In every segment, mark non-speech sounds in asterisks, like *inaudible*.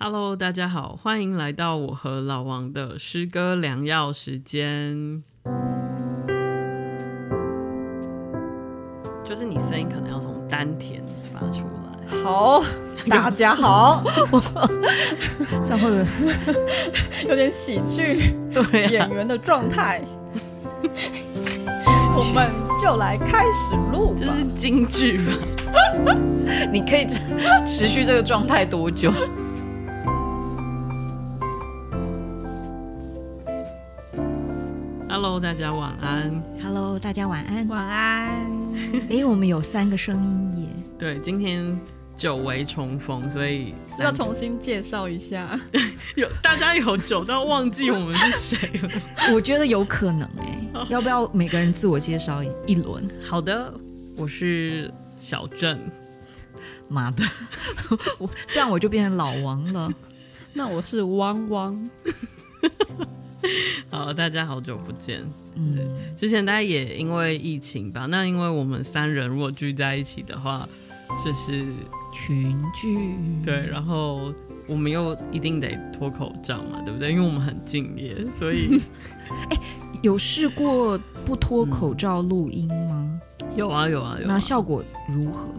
Hello，大家好，欢迎来到我和老王的诗歌良药时间。就是你声音可能要从丹田发出来。好，大家好，*laughs* 这样会不会有点喜剧演员的状态？*laughs* 我们就来开始录吧。这是京剧吧？*laughs* 你可以持续这个状态多久？Hello，大家晚安。Hello，大家晚安。晚安。*laughs* 哎，我们有三个声音耶。对，今天。久违重逢，所以要重新介绍一下。*laughs* 有大家有久到忘记我们是谁了？*laughs* 我觉得有可能哎、欸。要不要每个人自我介绍一轮？好的，我是小郑。妈的，我这样我就变成老王了。那我是汪汪。*laughs* 好，大家好久不见。嗯，之前大家也因为疫情吧，那因为我们三人如果聚在一起的话，就是。群聚对，然后我们又一定得脱口罩嘛，对不对？因为我们很敬业，所以 *laughs* 哎，有试过不脱口罩录音吗？有啊，有啊，有啊。那效果如何？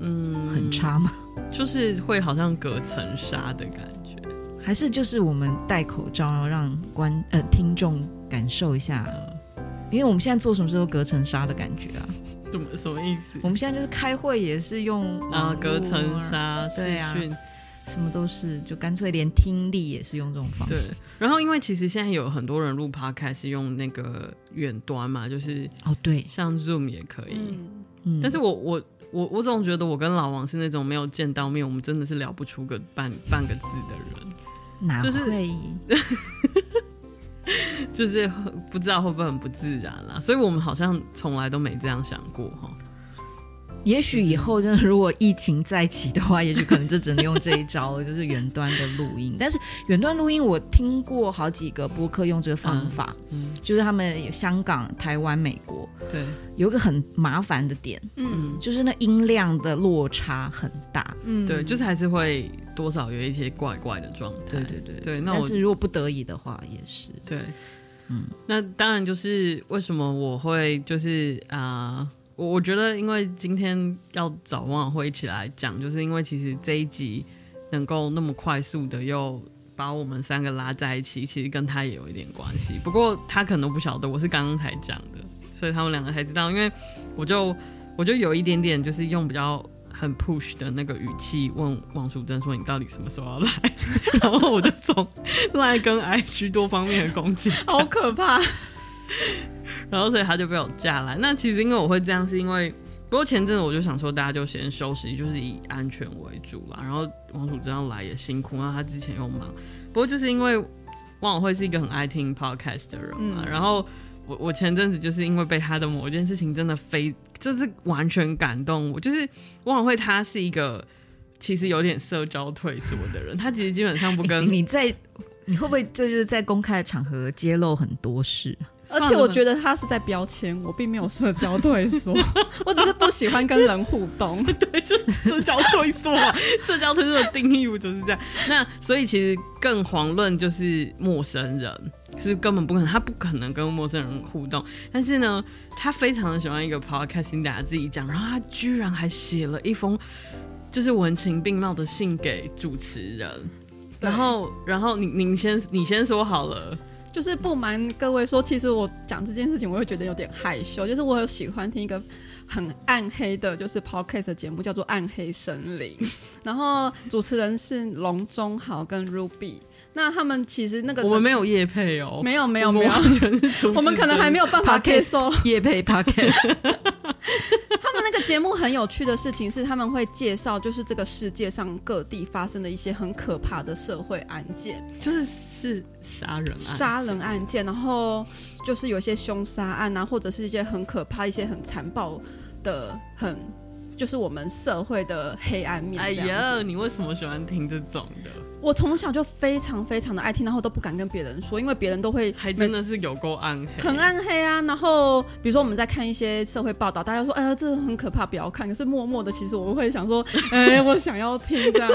嗯，很差吗？*laughs* 就是会好像隔层纱的感觉，还是就是我们戴口罩，然后让观呃听众感受一下，因为我们现在做什么事都隔层纱的感觉啊。什么什么意思？我们现在就是开会也是用啊隔层纱视讯，啊，什么都是，就干脆连听力也是用这种方式。对，然后因为其实现在有很多人录 Podcast 是用那个远端嘛，就是哦对，像 Zoom 也可以。嗯，但是我我我我总觉得我跟老王是那种没有见到面，我们真的是聊不出个半半个字的人。哪会？就 *laughs* 是就是不知道会不会很不自然啦，所以我们好像从来都没这样想过哈。也许以后真的如果疫情再起的话，也许可能就只能用这一招，就是远端的录音。*laughs* 但是远端录音，我听过好几个播客用这个方法，嗯，就是他们有香港、台湾、美国，对，有一个很麻烦的点，嗯，就是那音量的落差很大，嗯，对，就是还是会多少有一些怪怪的状态，对对对。对。那但是如果不得已的话，也是。对，嗯，那当然就是为什么我会就是啊。呃我我觉得，因为今天要找汪汪一起来讲，就是因为其实这一集能够那么快速的又把我们三个拉在一起，其实跟他也有一点关系。不过他可能不晓得，我是刚刚才讲的，所以他们两个才知道。因为我就我就有一点点，就是用比较很 push 的那个语气问王淑珍说：“你到底什么时候要来？” *laughs* 然后我就从 *laughs* 赖跟 IG 多方面的攻击，好可怕。然后，所以他就被我架来。那其实因为我会这样，是因为不过前阵子我就想说，大家就先休息，就是以安全为主啦。然后王楚这样来也辛苦，然后他之前又忙。不过就是因为汪伟是一个很爱听 podcast 的人嘛。嗯、然后我我前阵子就是因为被他的某一件事情真的非就是完全感动我。就是汪伟他是一个其实有点社交退缩的人，他其实基本上不跟你在你会不会这就是在公开的场合揭露很多事？而且我觉得他是在标签我，并没有社交退缩，*laughs* 我只是不喜欢跟人互动。*laughs* 对，就社交退缩嘛，*laughs* 社交退缩的定义不就是这样？那所以其实更遑论就是陌生人，是根本不可能，他不可能跟陌生人互动。但是呢，他非常的喜欢一个 podcast，大家自己讲，然后他居然还写了一封就是文情并茂的信给主持人。然后，然后你你先你先说好了。就是不瞒各位说，其实我讲这件事情，我会觉得有点害羞。就是我有喜欢听一个很暗黑的，就是 podcast 的节目，叫做《暗黑森林》，然后主持人是龙中豪跟 Ruby。那他们其实那个我们没有业配哦，没有没有没有，我们可能还没有办法接受业配 podcast。*laughs* 他们那个节目很有趣的事情是，他们会介绍就是这个世界上各地发生的一些很可怕的社会案件，就是。是杀人案，杀人案件，然后就是有些凶杀案啊，或者是一些很可怕、一些很残暴的，很就是我们社会的黑暗面。哎呀，你为什么喜欢听这种的？我从小就非常非常的爱听，然后都不敢跟别人说，因为别人都会还真的是有够暗黑，很暗黑啊。然后比如说我们在看一些社会报道，大家说哎呀这很可怕，不要看。可是默默的，其实我会想说，*laughs* 哎，我想要听这样。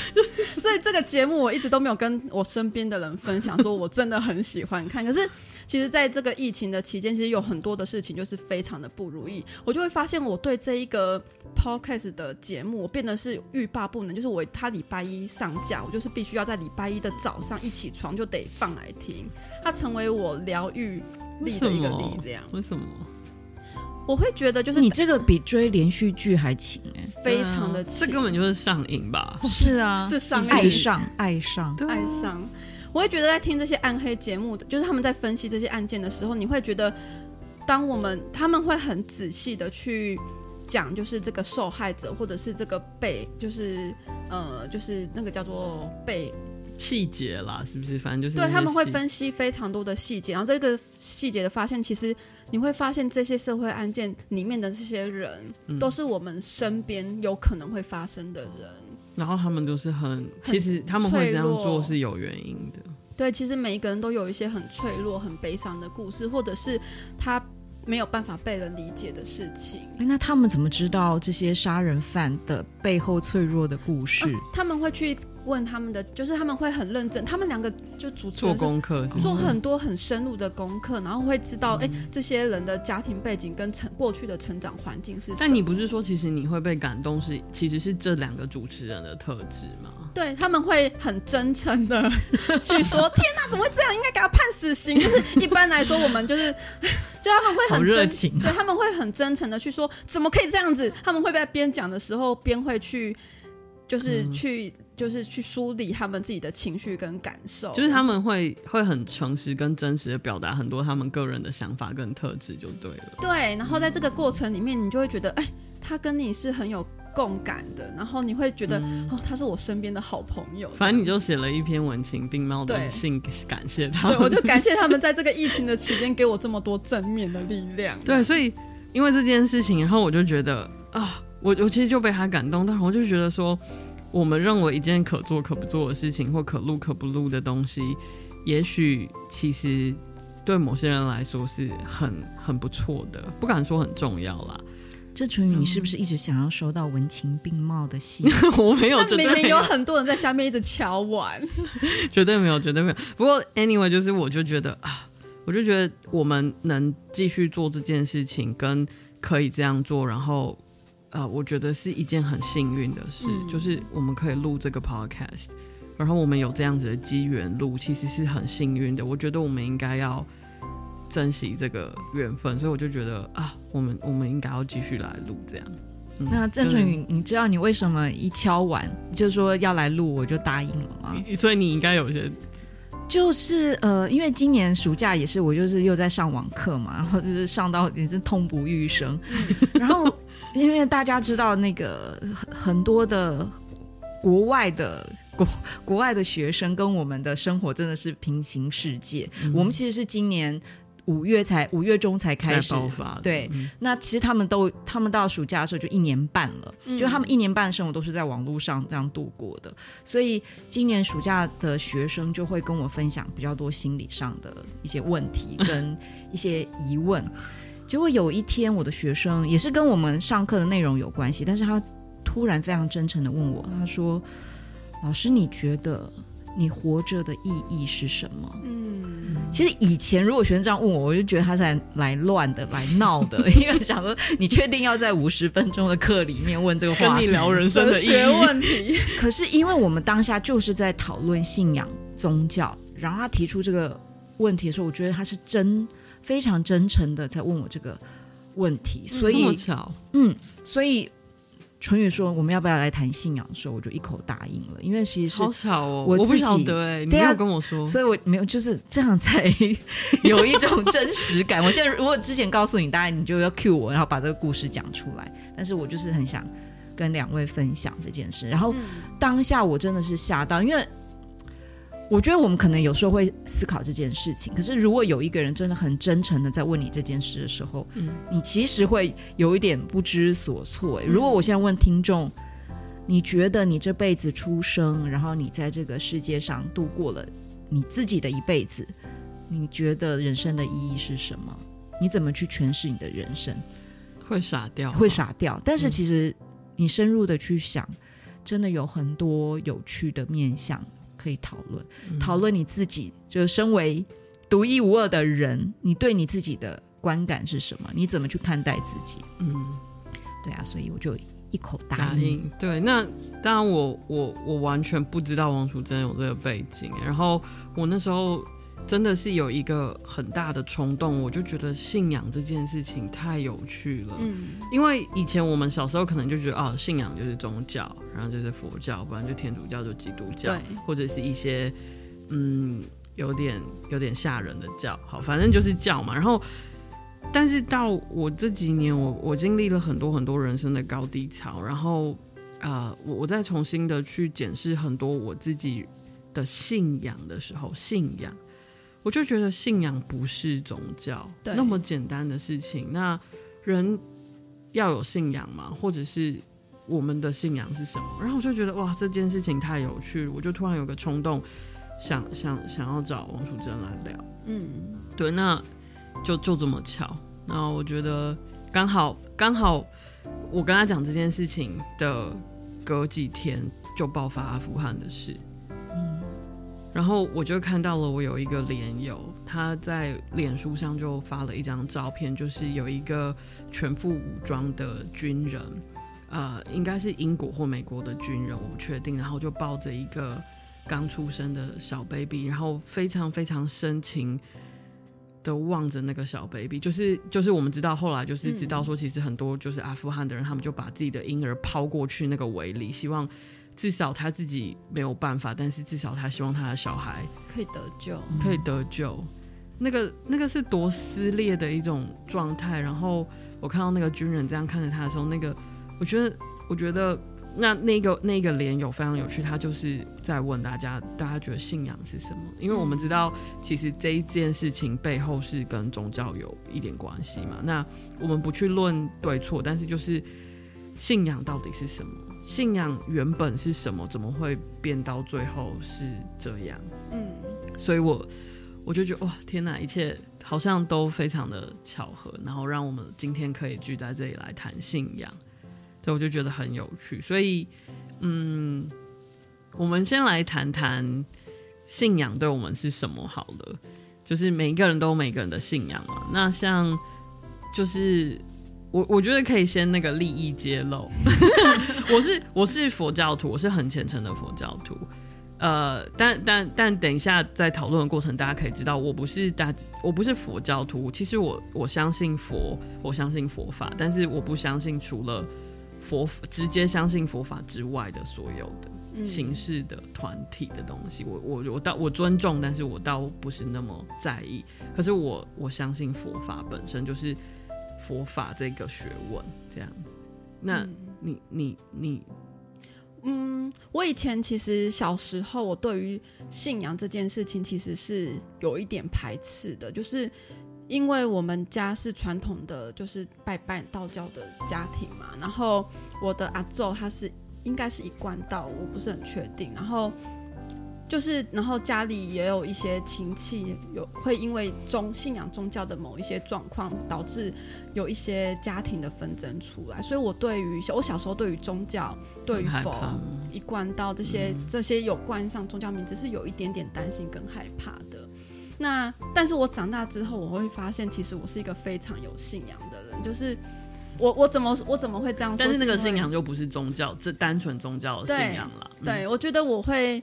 *laughs* 所以这个节目我一直都没有跟我身边的人分享，说我真的很喜欢看。可是其实在这个疫情的期间，其实有很多的事情就是非常的不如意，我就会发现我对这一个 podcast 的节目，我变得是欲罢不能，就是我他礼拜一上架，我就是。必须要在礼拜一的早上一起床就得放来听，它成为我疗愈力的一个力量。为什么？我会觉得就是你这个比追连续剧还勤哎，非常的勤，这根本就是上瘾吧？是啊，*laughs* 是上爱上爱上爱上。我会觉得在听这些暗黑节目的，就是他们在分析这些案件的时候，你会觉得，当我们他们会很仔细的去。讲就是这个受害者，或者是这个被，就是呃，就是那个叫做被细节啦，是不是？反正就是对他们会分析非常多的细节，然后这个细节的发现，其实你会发现这些社会案件里面的这些人，嗯、都是我们身边有可能会发生的人。然后他们都是很，其实他们会这样做是有原因的。对，其实每一个人都有一些很脆弱、很悲伤的故事，或者是他。没有办法被人理解的事情。那他们怎么知道这些杀人犯的背后脆弱的故事？啊、他们会去问他们的，就是他们会很认真。他们两个就主持人做功课，做很多很深入的功课，然后会知道，哎、嗯，这些人的家庭背景跟成过去的成长环境是什么。但你不是说，其实你会被感动是，其实是这两个主持人的特质吗？对，他们会很真诚的 *laughs* 去说：“天哪，怎么会这样？应该给他判死刑。”就是一般来说，我们就是，*laughs* 就他们会很热情，对，他们会很真诚的去说：“怎么可以这样子？”他们会在边讲的时候边会去，就是去，嗯、就是去梳理他们自己的情绪跟感受。就是他们会会很诚实跟真实的表达很多他们个人的想法跟特质，就对了。对，然后在这个过程里面，你就会觉得，哎，他跟你是很有。共感的，然后你会觉得、嗯、哦，他是我身边的好朋友。反正你就写了一篇文情并茂的信，感谢他。对，我就感谢他们 *laughs* 在这个疫情的期间给我这么多正面的力量。对，所以因为这件事情，然后我就觉得啊，我我其实就被他感动，但我就觉得说，我们认为一件可做可不做的事情，或可录可不录的东西，也许其实对某些人来说是很很不错的，不敢说很重要啦。郑淳予，你是不是一直想要收到文情并茂的信？*laughs* 我没有，明明有很多人在下面一直敲碗，*laughs* 绝对没有，绝对没有。不过，anyway，就是我就觉得啊，我就觉得我们能继续做这件事情，跟可以这样做，然后呃，我觉得是一件很幸运的事，嗯、就是我们可以录这个 podcast，然后我们有这样子的机缘录，其实是很幸运的。我觉得我们应该要。珍惜这个缘分，所以我就觉得啊，我们我们应该要继续来录这样。嗯、那郑淳予，你知道你为什么一敲完就说要来录，我就答应了吗？所以你应该有些，就是呃，因为今年暑假也是我就是又在上网课嘛，然后就是上到也是痛不欲生。*laughs* 然后因为大家知道那个很多的国外的国国外的学生跟我们的生活真的是平行世界。嗯、我们其实是今年。五月才五月中才开始爆发，对。嗯、那其实他们都，他们到暑假的时候就一年半了，嗯、就他们一年半的生活都是在网络上这样度过的。所以今年暑假的学生就会跟我分享比较多心理上的一些问题跟一些疑问。结果有一天，我的学生也是跟我们上课的内容有关系，但是他突然非常真诚的问我，他说：“老师，你觉得？”你活着的意义是什么？嗯，其实以前如果学生这样问我，我就觉得他在来来乱的、来闹的，因为想说你确定要在五十分钟的课里面问这个话题，*laughs* 跟你聊人生的意义问题。*laughs* 可是因为我们当下就是在讨论信仰、宗教，然后他提出这个问题的时候，我觉得他是真非常真诚的在问我这个问题，所以，嗯，所以。淳宇说：“我们要不要来谈信仰的时候，我就一口答应了。因为其实是好巧哦，我不晓得哎，你没有跟我说，所以我没有就是这样才 *laughs* 有一种真实感。我现在如果之前告诉你，大概你就要 cue 我，然后把这个故事讲出来。但是我就是很想跟两位分享这件事。然后当下我真的是吓到，因为。”我觉得我们可能有时候会思考这件事情，可是如果有一个人真的很真诚的在问你这件事的时候，嗯，你其实会有一点不知所措。如果我现在问听众，你觉得你这辈子出生，然后你在这个世界上度过了你自己的一辈子，你觉得人生的意义是什么？你怎么去诠释你的人生？会傻掉，会傻掉。但是其实你深入的去想，嗯、真的有很多有趣的面向可以讨论。嗯、讨论你自己，就身为独一无二的人，你对你自己的观感是什么？你怎么去看待自己？嗯，对啊，所以我就一口答应。答应对，那当然我，我我我完全不知道王楚珍有这个背景，然后我那时候。真的是有一个很大的冲动，我就觉得信仰这件事情太有趣了。嗯，因为以前我们小时候可能就觉得，哦，信仰就是宗教，然后就是佛教，不然就天主教，就基督教，或者是一些嗯有点有点吓人的教。好，反正就是教嘛。然后，但是到我这几年，我我经历了很多很多人生的高低潮，然后啊、呃，我我再重新的去检视很多我自己的信仰的时候，信仰。我就觉得信仰不是宗教那么简单的事情。那人要有信仰吗？或者是我们的信仰是什么？然后我就觉得哇，这件事情太有趣了。我就突然有个冲动，想想想要找王淑珍来聊。嗯，对，那就就这么巧。然后我觉得刚好刚好，我跟他讲这件事情的隔几天就爆发阿富汗的事。然后我就看到了，我有一个连友，他在脸书上就发了一张照片，就是有一个全副武装的军人，呃，应该是英国或美国的军人，我不确定。然后就抱着一个刚出生的小 baby，然后非常非常深情的望着那个小 baby，就是就是我们知道后来就是知道说，其实很多就是阿富汗的人，他们就把自己的婴儿抛过去那个围里，希望。至少他自己没有办法，但是至少他希望他的小孩可以得救，可以得救。那个那个是多撕裂的一种状态。然后我看到那个军人这样看着他的时候，那个我觉得，我觉得那那个那个脸有非常有趣。他就是在问大家，大家觉得信仰是什么？因为我们知道，其实这一件事情背后是跟宗教有一点关系嘛。那我们不去论对错，但是就是信仰到底是什么？信仰原本是什么？怎么会变到最后是这样？嗯，所以我我就觉得哇，天哪，一切好像都非常的巧合，然后让我们今天可以聚在这里来谈信仰，对，我就觉得很有趣。所以，嗯，我们先来谈谈信仰对我们是什么好了，就是每一个人都有每个人的信仰嘛。那像就是。我我觉得可以先那个利益揭露，*laughs* 我是我是佛教徒，我是很虔诚的佛教徒，呃，但但但等一下在讨论的过程，大家可以知道我不是大我不是佛教徒，其实我我相信佛，我相信佛法，但是我不相信除了佛直接相信佛法之外的所有的形式的团体的东西，我我我倒我尊重，但是我倒不是那么在意，可是我我相信佛法本身就是。佛法这个学问这样子，那你你你，嗯，我以前其实小时候，我对于信仰这件事情其实是有一点排斥的，就是因为我们家是传统的，就是拜拜道教的家庭嘛，然后我的阿昼他是应该是一贯道，我不是很确定，然后。就是，然后家里也有一些亲戚有会因为宗信仰宗教的某一些状况，导致有一些家庭的纷争出来。所以我对于我小时候对于宗教、对于佛、一贯到这些、嗯、这些有关上宗教名字是有一点点担心跟害怕的。那但是我长大之后，我会发现其实我是一个非常有信仰的人。就是我我怎么我怎么会这样说？但是那个信仰就不是宗教，这单纯宗教的信仰了。对，我觉得我会。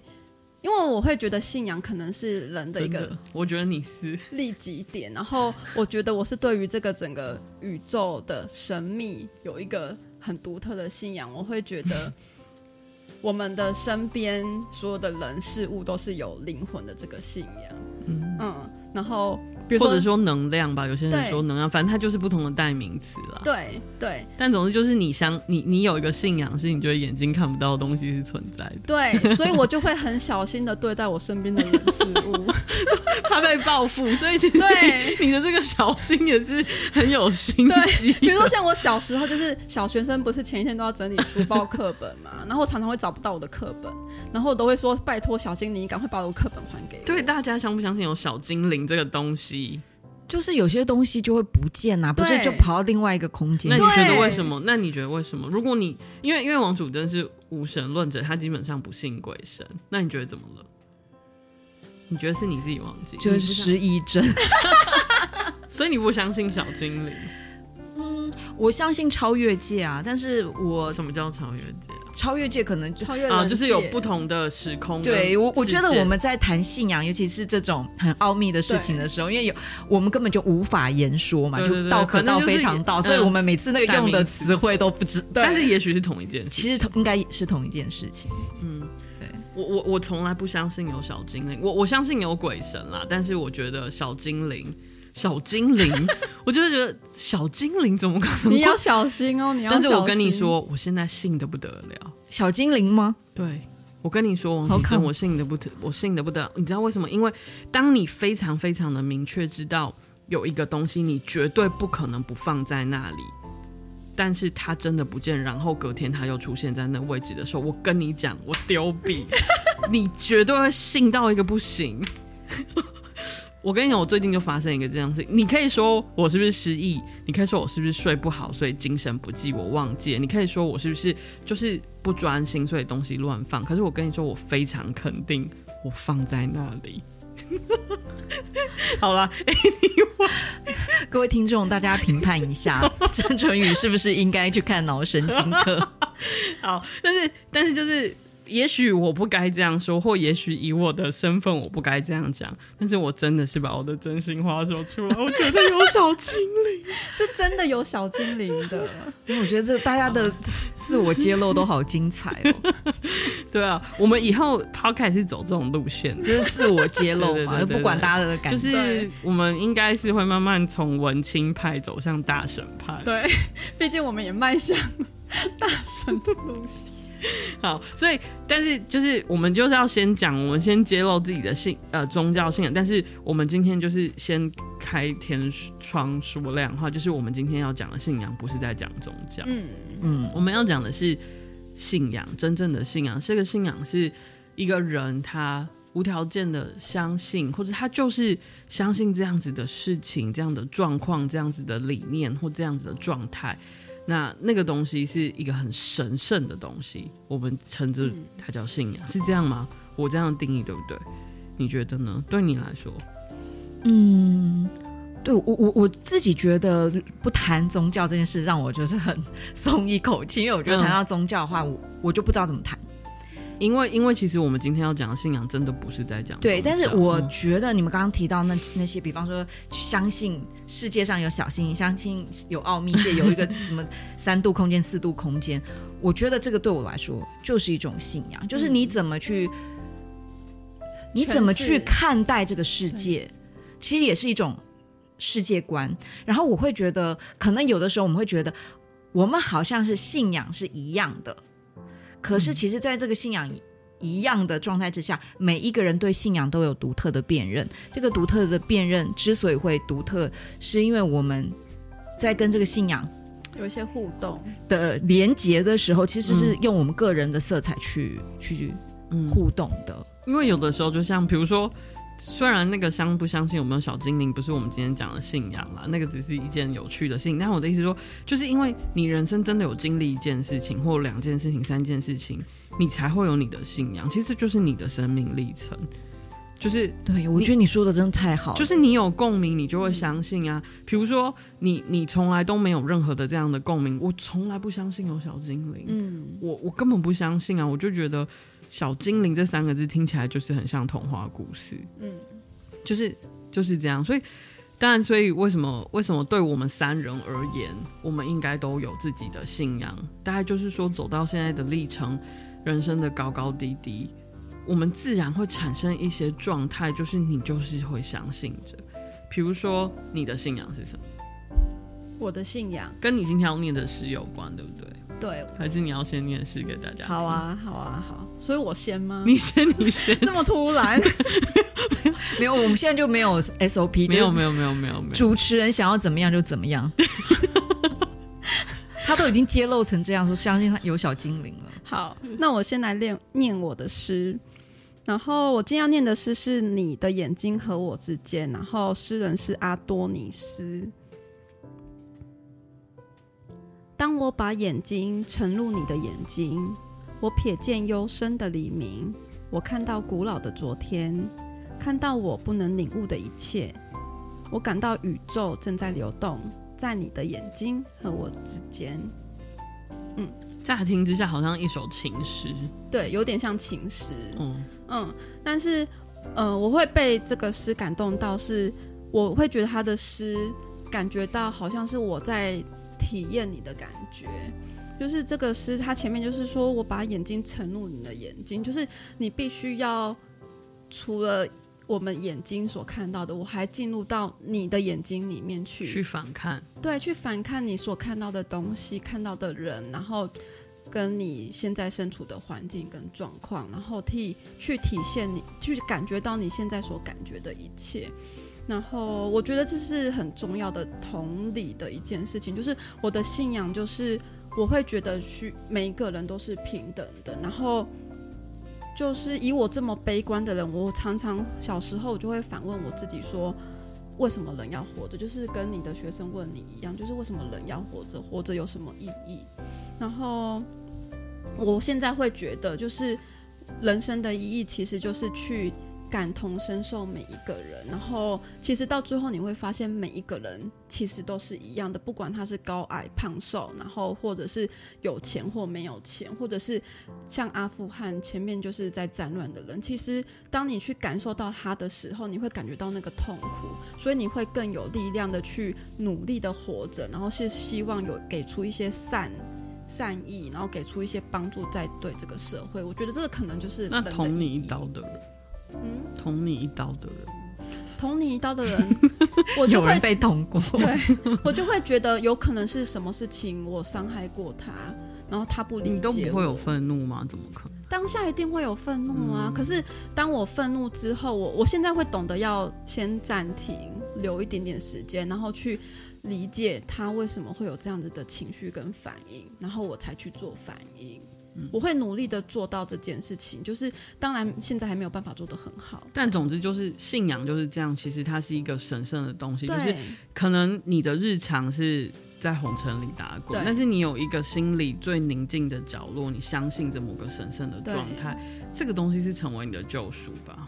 因为我会觉得信仰可能是人的一个，我觉得你是利己点，然 *laughs* 后我觉得我是对于这个整个宇宙的神秘有一个很独特的信仰。我会觉得我们的身边所有的人事物都是有灵魂的这个信仰，嗯，嗯，然后比如说或者说能量吧，有些人说能量，反正它就是不同的代名词啦。对对但总之就是你相你你有一个信仰，是你觉得眼睛看不到的东西是存在的，对，所以我就会很小心的对待我身边的人事物，*laughs* 怕被报复，所以其实对你的这个小心也是很有心机。比如说像我小时候，就是小学生，不是前一天都要整理书包课本嘛，*laughs* 然后常常会找不到我的课本，然后我都会说拜托小精灵，你赶快把我课本还给我。对，大家相不相信有小精灵这个东西？就是有些东西就会不见呐、啊，不是就跑到另外一个空间？那你觉得为什么？那你觉得为什么？如果你因为因为王楚真是无神论者，他基本上不信鬼神，那你觉得怎么了？你觉得是你自己忘记？就是失忆症。*laughs* 所以你不相信小精灵？嗯，我相信超越界啊，但是我什么叫超越界？超越界可能就超越啊，就是有不同的时空。对我，我觉得我们在谈信仰，尤其是这种很奥秘的事情的时候，因为有我们根本就无法言说嘛，就道可道非常道，所以我们每次那个用的词汇都不知。但是也许是同一件事，其实同应该是同一件事情。嗯，对我我我从来不相信有小精灵，我我相信有鬼神啦，但是我觉得小精灵。小精灵，*laughs* 我就会觉得小精灵怎么可能？你要小心哦，你要。但是我跟你说，我现在信的不得了。小精灵吗？对，我跟你说，王子我信的不得，我信的不得。你知道为什么？因为当你非常非常的明确知道有一个东西，你绝对不可能不放在那里，但是它真的不见，然后隔天它又出现在那位置的时候，我跟你讲，我丢笔，*laughs* 你绝对会信到一个不行。我跟你讲，我最近就发生一个这样事情。你可以说我是不是失忆？你可以说我是不是睡不好，所以精神不济，我忘记了？你可以说我是不是就是不专心，所以东西乱放？可是我跟你说，我非常肯定，我放在那里。*laughs* 好了，哎，各位听众，大家评判一下，*laughs* 郑淳宇是不是应该去看脑神经科？*laughs* 好，但是但是就是。也许我不该这样说，或也许以我的身份我不该这样讲，但是我真的是把我的真心话说出来。我觉得有小精灵，*laughs* 是真的有小精灵的。因为我觉得这大家的自我揭露都好精彩哦。*laughs* 对啊，我们以后 podcast 是走这种路线，就是自我揭露嘛，*laughs* 不管大家的感觉。就是我们应该是会慢慢从文青派走向大神派。对，毕竟我们也迈向大神的路线。*laughs* 好，所以但是就是我们就是要先讲，我们先揭露自己的信呃宗教信仰。但是我们今天就是先开天窗说亮话，就是我们今天要讲的信仰不是在讲宗教，嗯嗯，我们要讲的是信仰，真正的信仰。这个信仰是一个人他无条件的相信，或者他就是相信这样子的事情、这样的状况、这样子的理念或这样子的状态。那那个东西是一个很神圣的东西，我们称之它叫信仰，是这样吗？我这样定义对不对？你觉得呢？对你来说，嗯，对我我我自己觉得不谈宗教这件事，让我就是很松一口气，因为我觉得谈到宗教的话，我我就不知道怎么谈。因为，因为其实我们今天要讲的信仰，真的不是在讲对。但是我觉得你们刚刚提到那那些，比方说相信世界上有小星，相信有奥秘界有一个什么三度空间、四度空间，我觉得这个对我来说就是一种信仰，就是你怎么去，你怎么去看待这个世界，其实也是一种世界观。然后我会觉得，可能有的时候我们会觉得，我们好像是信仰是一样的。可是，其实，在这个信仰一样的状态之下，每一个人对信仰都有独特的辨认。这个独特的辨认之所以会独特，是因为我们在跟这个信仰有一些互动的连接的时候，其实是用我们个人的色彩去、嗯、去互动的。因为有的时候，就像比如说。虽然那个相不相信有没有小精灵不是我们今天讲的信仰啦，那个只是一件有趣的事情。但我的意思说，就是因为你人生真的有经历一件事情，或两件事情、三件事情，你才会有你的信仰。其实就是你的生命历程，就是对，我觉得你说的真的太好了。就是你有共鸣，你就会相信啊。比如说你你从来都没有任何的这样的共鸣，我从来不相信有小精灵，嗯，我我根本不相信啊，我就觉得。小精灵这三个字听起来就是很像童话故事，嗯，就是就是这样。所以，当然，所以为什么为什么对我们三人而言，我们应该都有自己的信仰？大概就是说，走到现在的历程，人生的高高低低，我们自然会产生一些状态，就是你就是会相信着。比如说你的信仰是什么？我的信仰跟你今天要念的诗有关，对不对？对，还是你要先念诗给大家？好啊，好啊，好。所以我先吗？你先，你先。*laughs* 这么突然？*laughs* 没有，我们现在就没有 SOP。没有，没有，没有，没有，没有。主持人想要怎么样就怎么样。*laughs* 他都已经揭露成这样，说相信他有小精灵了。好，那我先来念念我的诗。然后我今天要念的诗是你的眼睛和我之间，然后诗人是阿多尼斯。当我把眼睛沉入你的眼睛，我瞥见幽深的黎明，我看到古老的昨天，看到我不能领悟的一切，我感到宇宙正在流动在你的眼睛和我之间。嗯，乍听之下好像一首情诗，对，有点像情诗。嗯嗯，但是呃，我会被这个诗感动到，是我会觉得他的诗感觉到好像是我在。体验你的感觉，就是这个诗，它前面就是说我把眼睛沉入你的眼睛，就是你必须要除了我们眼睛所看到的，我还进入到你的眼睛里面去，去反看，对，去反看你所看到的东西，看到的人，然后跟你现在身处的环境跟状况，然后替去体现你，去感觉到你现在所感觉的一切。然后我觉得这是很重要的同理的一件事情，就是我的信仰，就是我会觉得去每一个人都是平等的。然后就是以我这么悲观的人，我常常小时候就会反问我自己说：为什么人要活着？就是跟你的学生问你一样，就是为什么人要活着？活着有什么意义？然后我现在会觉得，就是人生的意义其实就是去。感同身受每一个人，然后其实到最后你会发现，每一个人其实都是一样的，不管他是高矮胖瘦，然后或者是有钱或没有钱，或者是像阿富汗前面就是在战乱的人，其实当你去感受到他的时候，你会感觉到那个痛苦，所以你会更有力量的去努力的活着，然后是希望有给出一些善善意，然后给出一些帮助在对这个社会。我觉得这个可能就是那捅你一刀的人。嗯，捅你一刀的人，捅你一刀的人，*laughs* 我就会有人被捅过，对，我就会觉得有可能是什么事情我伤害过他，然后他不理解，你都不会有愤怒吗？怎么可能？当下一定会有愤怒啊！嗯、可是当我愤怒之后，我我现在会懂得要先暂停，留一点点时间，然后去理解他为什么会有这样子的情绪跟反应，然后我才去做反应。我会努力的做到这件事情，就是当然现在还没有办法做得很好，但总之就是信仰就是这样。其实它是一个神圣的东西，就是可能你的日常是在红尘里打滚，但是你有一个心里最宁静的角落，你相信着某个神圣的状态，这个东西是成为你的救赎吧。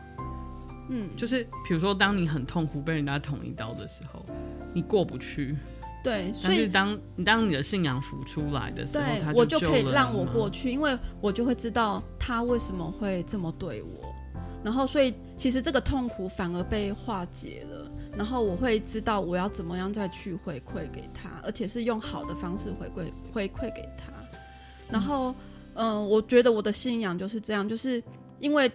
嗯，就是比如说，当你很痛苦被人家捅一刀的时候，你过不去。对，所以当你当你的信仰浮出来的时候，对，我就可以让我过去，因为我就会知道他为什么会这么对我，然后所以其实这个痛苦反而被化解了，然后我会知道我要怎么样再去回馈给他，而且是用好的方式回馈回馈给他，然后嗯、呃，我觉得我的信仰就是这样，就是因为。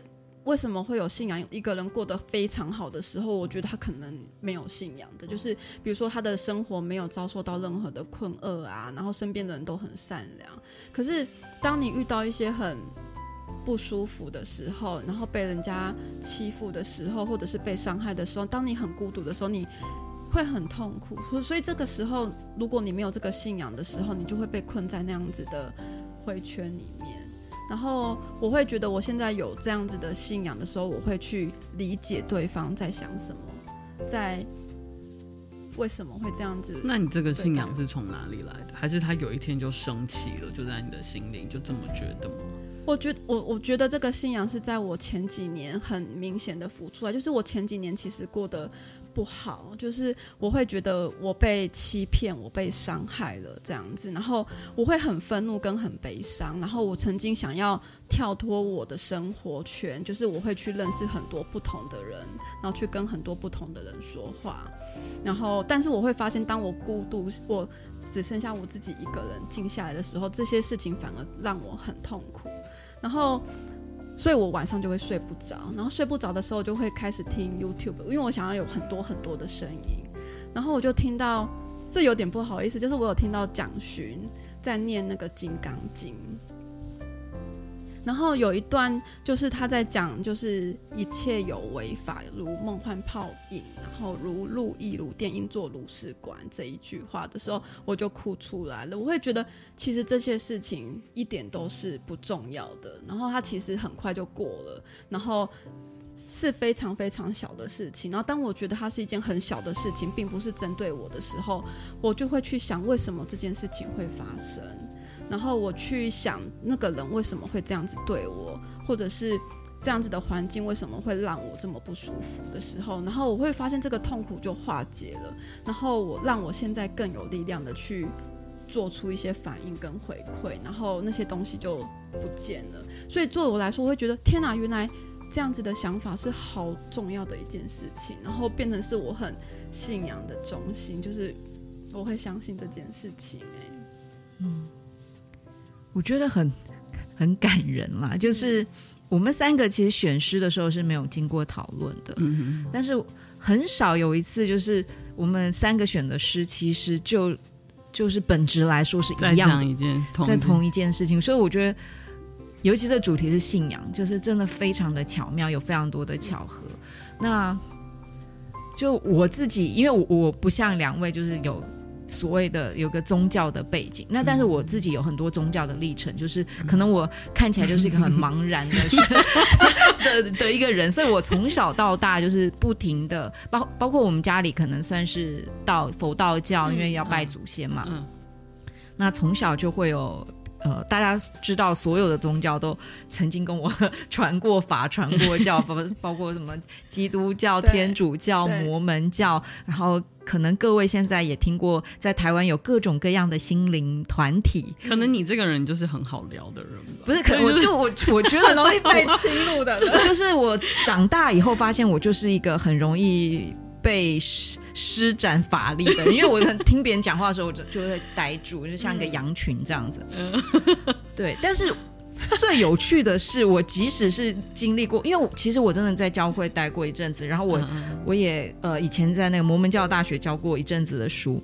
为什么会有信仰？一个人过得非常好的时候，我觉得他可能没有信仰的，就是比如说他的生活没有遭受到任何的困厄啊，然后身边的人都很善良。可是当你遇到一些很不舒服的时候，然后被人家欺负的时候，或者是被伤害的时候，当你很孤独的时候，你会很痛苦。所以这个时候，如果你没有这个信仰的时候，你就会被困在那样子的回圈里面。然后我会觉得，我现在有这样子的信仰的时候，我会去理解对方在想什么，在为什么会这样子。那你这个信仰是从哪里来的？还是他有一天就升起了，就在你的心里就这么觉得吗？我觉得我我觉得这个信仰是在我前几年很明显的浮出来，就是我前几年其实过得不好，就是我会觉得我被欺骗，我被伤害了这样子，然后我会很愤怒跟很悲伤，然后我曾经想要跳脱我的生活圈，就是我会去认识很多不同的人，然后去跟很多不同的人说话，然后但是我会发现，当我孤独，我只剩下我自己一个人静下来的时候，这些事情反而让我很痛苦。然后，所以我晚上就会睡不着，然后睡不着的时候就会开始听 YouTube，因为我想要有很多很多的声音，然后我就听到，这有点不好意思，就是我有听到蒋勋在念那个《金刚经》。然后有一段就是他在讲，就是一切有为法，如梦幻泡影，然后如露亦如电，应作如是观这一句话的时候，我就哭出来了。我会觉得，其实这些事情一点都是不重要的，然后它其实很快就过了，然后是非常非常小的事情。然后当我觉得它是一件很小的事情，并不是针对我的时候，我就会去想，为什么这件事情会发生。然后我去想那个人为什么会这样子对我，或者是这样子的环境为什么会让我这么不舒服的时候，然后我会发现这个痛苦就化解了，然后我让我现在更有力量的去做出一些反应跟回馈，然后那些东西就不见了。所以对我来说，我会觉得天哪，原来这样子的想法是好重要的一件事情，然后变成是我很信仰的中心，就是我会相信这件事情。哎，嗯。我觉得很 *laughs* 很感人啦，就是我们三个其实选诗的时候是没有经过讨论的，嗯，但是很少有一次就是我们三个选的诗，其实就就是本质来说是一样的，一件在同一件事情，所以我觉得，尤其这主题是信仰，就是真的非常的巧妙，有非常多的巧合。那就我自己，因为我我不像两位，就是有。所谓的有个宗教的背景，那但是我自己有很多宗教的历程，就是可能我看起来就是一个很茫然的 *laughs* 的的一个人，所以我从小到大就是不停的包包括我们家里可能算是道佛道教，因为要拜祖先嘛，嗯，那从小就会有呃，大家知道所有的宗教都曾经跟我 *laughs* 传过法、传过教，*laughs* 包包括什么基督教、天主教、摩门教，然后。可能各位现在也听过，在台湾有各种各样的心灵团体。可能你这个人就是很好聊的人吧？不是，可能 *laughs* 我就我我觉得很容易被侵入的。就是我长大以后发现，我就是一个很容易被施施展法力的，因为我可能听别人讲话的时候，我就就会呆住，就像一个羊群这样子。嗯、对，但是。最有趣的是，我即使是经历过，因为我其实我真的在教会待过一阵子，然后我我也呃以前在那个摩门教大学教过一阵子的书。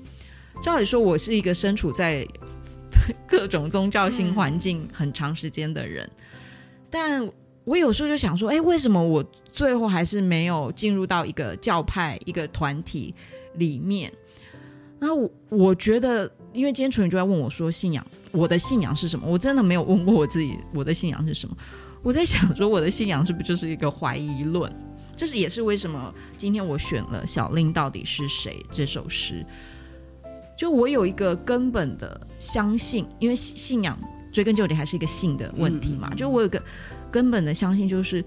照理说，我是一个身处在 *laughs* 各种宗教性环境很长时间的人，但我有时候就想说，哎，为什么我最后还是没有进入到一个教派、一个团体里面？然后我我觉得，因为今天楚云就在问我说，信仰。我的信仰是什么？我真的没有问过我自己，我的信仰是什么？我在想说，我的信仰是不是就是一个怀疑论？这是也是为什么今天我选了《小令到底是谁》这首诗。就我有一个根本的相信，因为信仰追根究底还是一个信的问题嘛。嗯嗯嗯，就我有个根本的相信，就是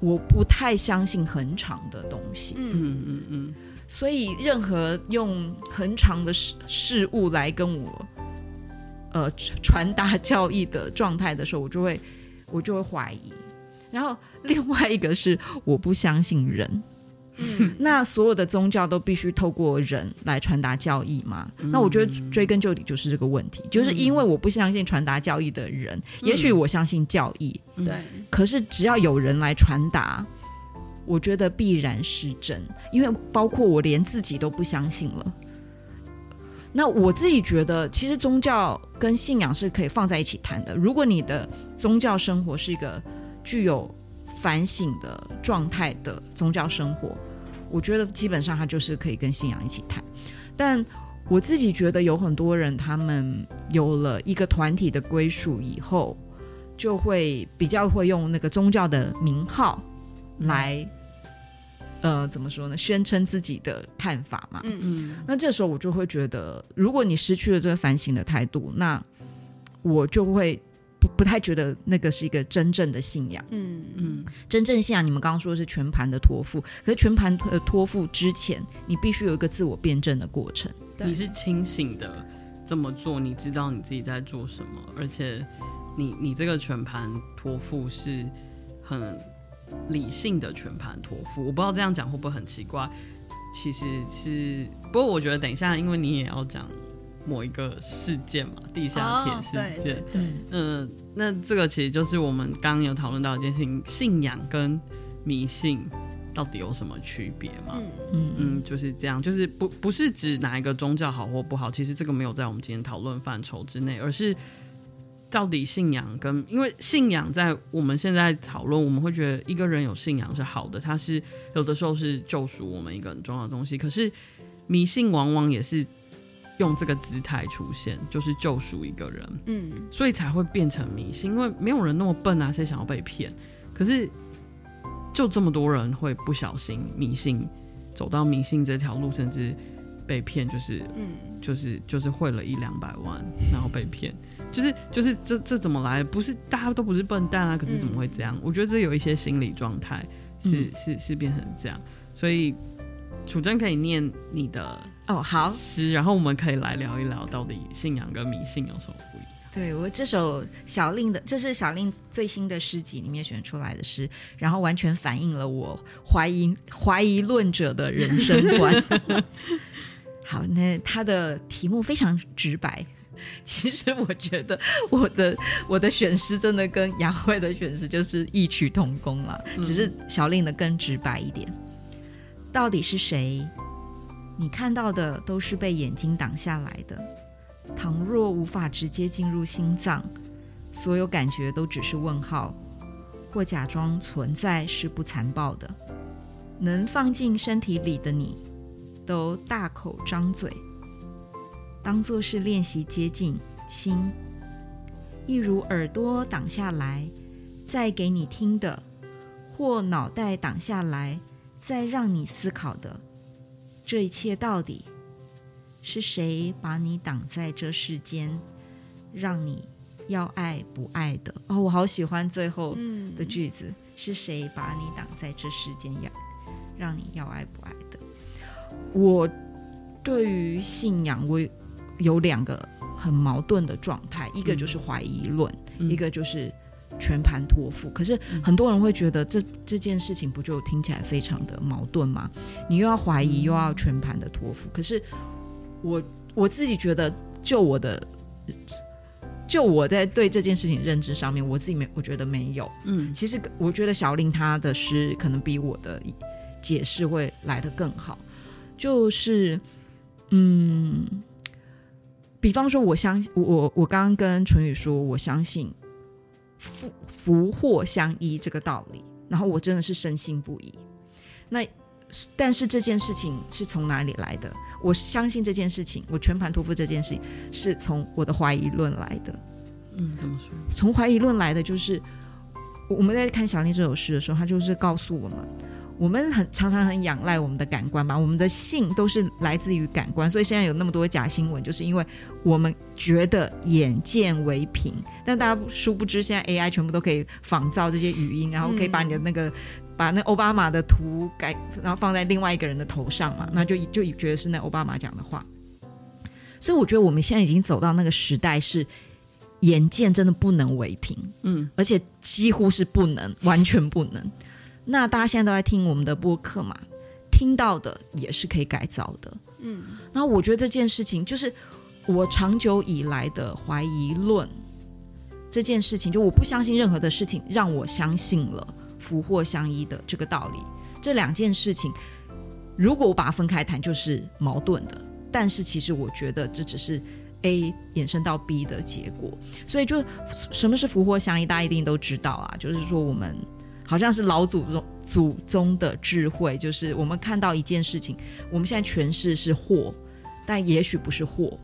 我不太相信很长的东西。嗯嗯嗯嗯。所以任何用很长的事事物来跟我。呃，传达教义的状态的时候，我就会，我就会怀疑。然后另外一个是，我不相信人。嗯，那所有的宗教都必须透过人来传达教义吗？嗯，那我觉得追根究底就是这个问题，就是因为我不相信传达教义的人，嗯，也许我相信教义，对，嗯，可是只要有人来传达，我觉得必然是真，因为包括我连自己都不相信了。那我自己觉得，其实宗教跟信仰是可以放在一起谈的。如果你的宗教生活是一个具有反省的状态的宗教生活，我觉得基本上他就是可以跟信仰一起谈。但我自己觉得，有很多人他们有了一个团体的归属以后，就会比较会用那个宗教的名号来。呃，怎么说呢？宣称自己的看法嘛。嗯嗯。那这时候我就会觉得，如果你失去了这个反省的态度，那我就会不不太觉得那个是一个真正的信仰。嗯嗯。真正信仰，你们刚刚说的是全盘的托付，可是全盘的托付之前，你必须有一个自我辩证的过程。你是清醒的这么做，你知道你自己在做什么，而且你你这个全盘托付是很。理性的全盘托付，我不知道这样讲会不会很奇怪。其实是，不过我觉得等一下，因为你也要讲某一个事件嘛，地下铁事件。对，嗯，那这个其实就是我们刚刚有讨论到一件事情，信仰跟迷信到底有什么区别嘛？嗯嗯，就是这样，就是不不是指哪一个宗教好或不好，其实这个没有在我们今天讨论范畴之内，而是。到底信仰跟，因为信仰在我们现在讨论，我们会觉得一个人有信仰是好的，它是有的时候是救赎我们一个很重要的东西。可是迷信往往也是用这个姿态出现，就是救赎一个人，嗯，所以才会变成迷信。因为没有人那么笨啊，谁想要被骗？可是就这么多人会不小心迷信，走到迷信这条路，甚至被骗，就是，嗯，就是就是汇了一两百万，然后被骗。就是就是这这怎么来？不是大家都不是笨蛋啊，可是怎么会这样？嗯、我觉得这有一些心理状态是、嗯、是是变成这样，所以楚真可以念你的哦好诗，然后我们可以来聊一聊到底信仰跟迷信有什么不一样。对，我这首小令的，这是小令最新的诗集里面选出来的诗，然后完全反映了我怀疑怀疑论者的人生观。*laughs* 好，那他的题目非常直白。其实我觉得我的我的选诗真的跟雅慧的选诗就是异曲同工了，嗯、只是小令的更直白一点。到底是谁？你看到的都是被眼睛挡下来的。倘若无法直接进入心脏，所有感觉都只是问号，或假装存在是不残暴的。能放进身体里的你，都大口张嘴。当做是练习接近心，一如耳朵挡下来，再给你听的，或脑袋挡下来，再让你思考的，这一切到底是谁把你挡在这世间，让你要爱不爱的？哦，我好喜欢最后的句子，嗯、是谁把你挡在这世间，要让你要爱不爱的？我对于信仰，我。有两个很矛盾的状态，一个就是怀疑论，嗯、一个就是全盘托付。可是很多人会觉得这这件事情不就听起来非常的矛盾吗？你又要怀疑，又要全盘的托付。可是我我自己觉得，就我的就我在对这件事情认知上面，我自己没我觉得没有。嗯，其实我觉得小令他的诗可能比我的解释会来得更好。就是嗯。比方说，我相信我我刚刚跟淳宇说，我相信福福祸相依这个道理，然后我真的是深信不疑。那但是这件事情是从哪里来的？我相信这件事情，我全盘托付这件事情是从我的怀疑论来的。嗯，怎么说？从怀疑论来的就是我们在看小丽这首诗的时候，他就是告诉我们。我们很常常很仰赖我们的感官吧，我们的性都是来自于感官，所以现在有那么多假新闻，就是因为我们觉得眼见为凭。但大家殊不知，现在 AI 全部都可以仿造这些语音，然后可以把你的那个、嗯、把那奥巴马的图改，然后放在另外一个人的头上嘛，那就就觉得是那奥巴马讲的话。所以我觉得我们现在已经走到那个时代，是眼见真的不能为凭，嗯，而且几乎是不能，完全不能。那大家现在都在听我们的播客嘛，听到的也是可以改造的，嗯。那我觉得这件事情就是我长久以来的怀疑论，这件事情就我不相信任何的事情，让我相信了福祸相依的这个道理。这两件事情，如果我把它分开谈，就是矛盾的。但是其实我觉得这只是 A 衍生到 B 的结果。所以就什么是福祸相依，大家一定都知道啊，就是说我们。好像是老祖宗祖宗的智慧，就是我们看到一件事情，我们现在诠释是祸，但也许不是祸，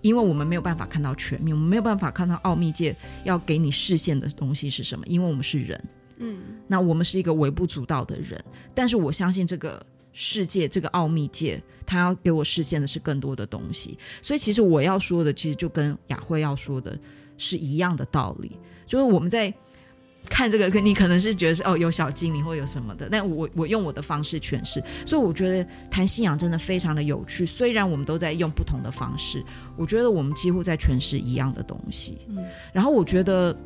因为我们没有办法看到全面，我们没有办法看到奥秘界要给你视线的东西是什么，因为我们是人，嗯，那我们是一个微不足道的人，但是我相信这个世界，这个奥秘界，他要给我视线的是更多的东西，所以其实我要说的，其实就跟雅慧要说的是一样的道理，就是我们在。看这个，你可能是觉得是哦，有小精灵或有什么的，但我我用我的方式诠释，所以我觉得谈信仰真的非常的有趣。虽然我们都在用不同的方式，我觉得我们几乎在诠释一样的东西。嗯，然后我觉得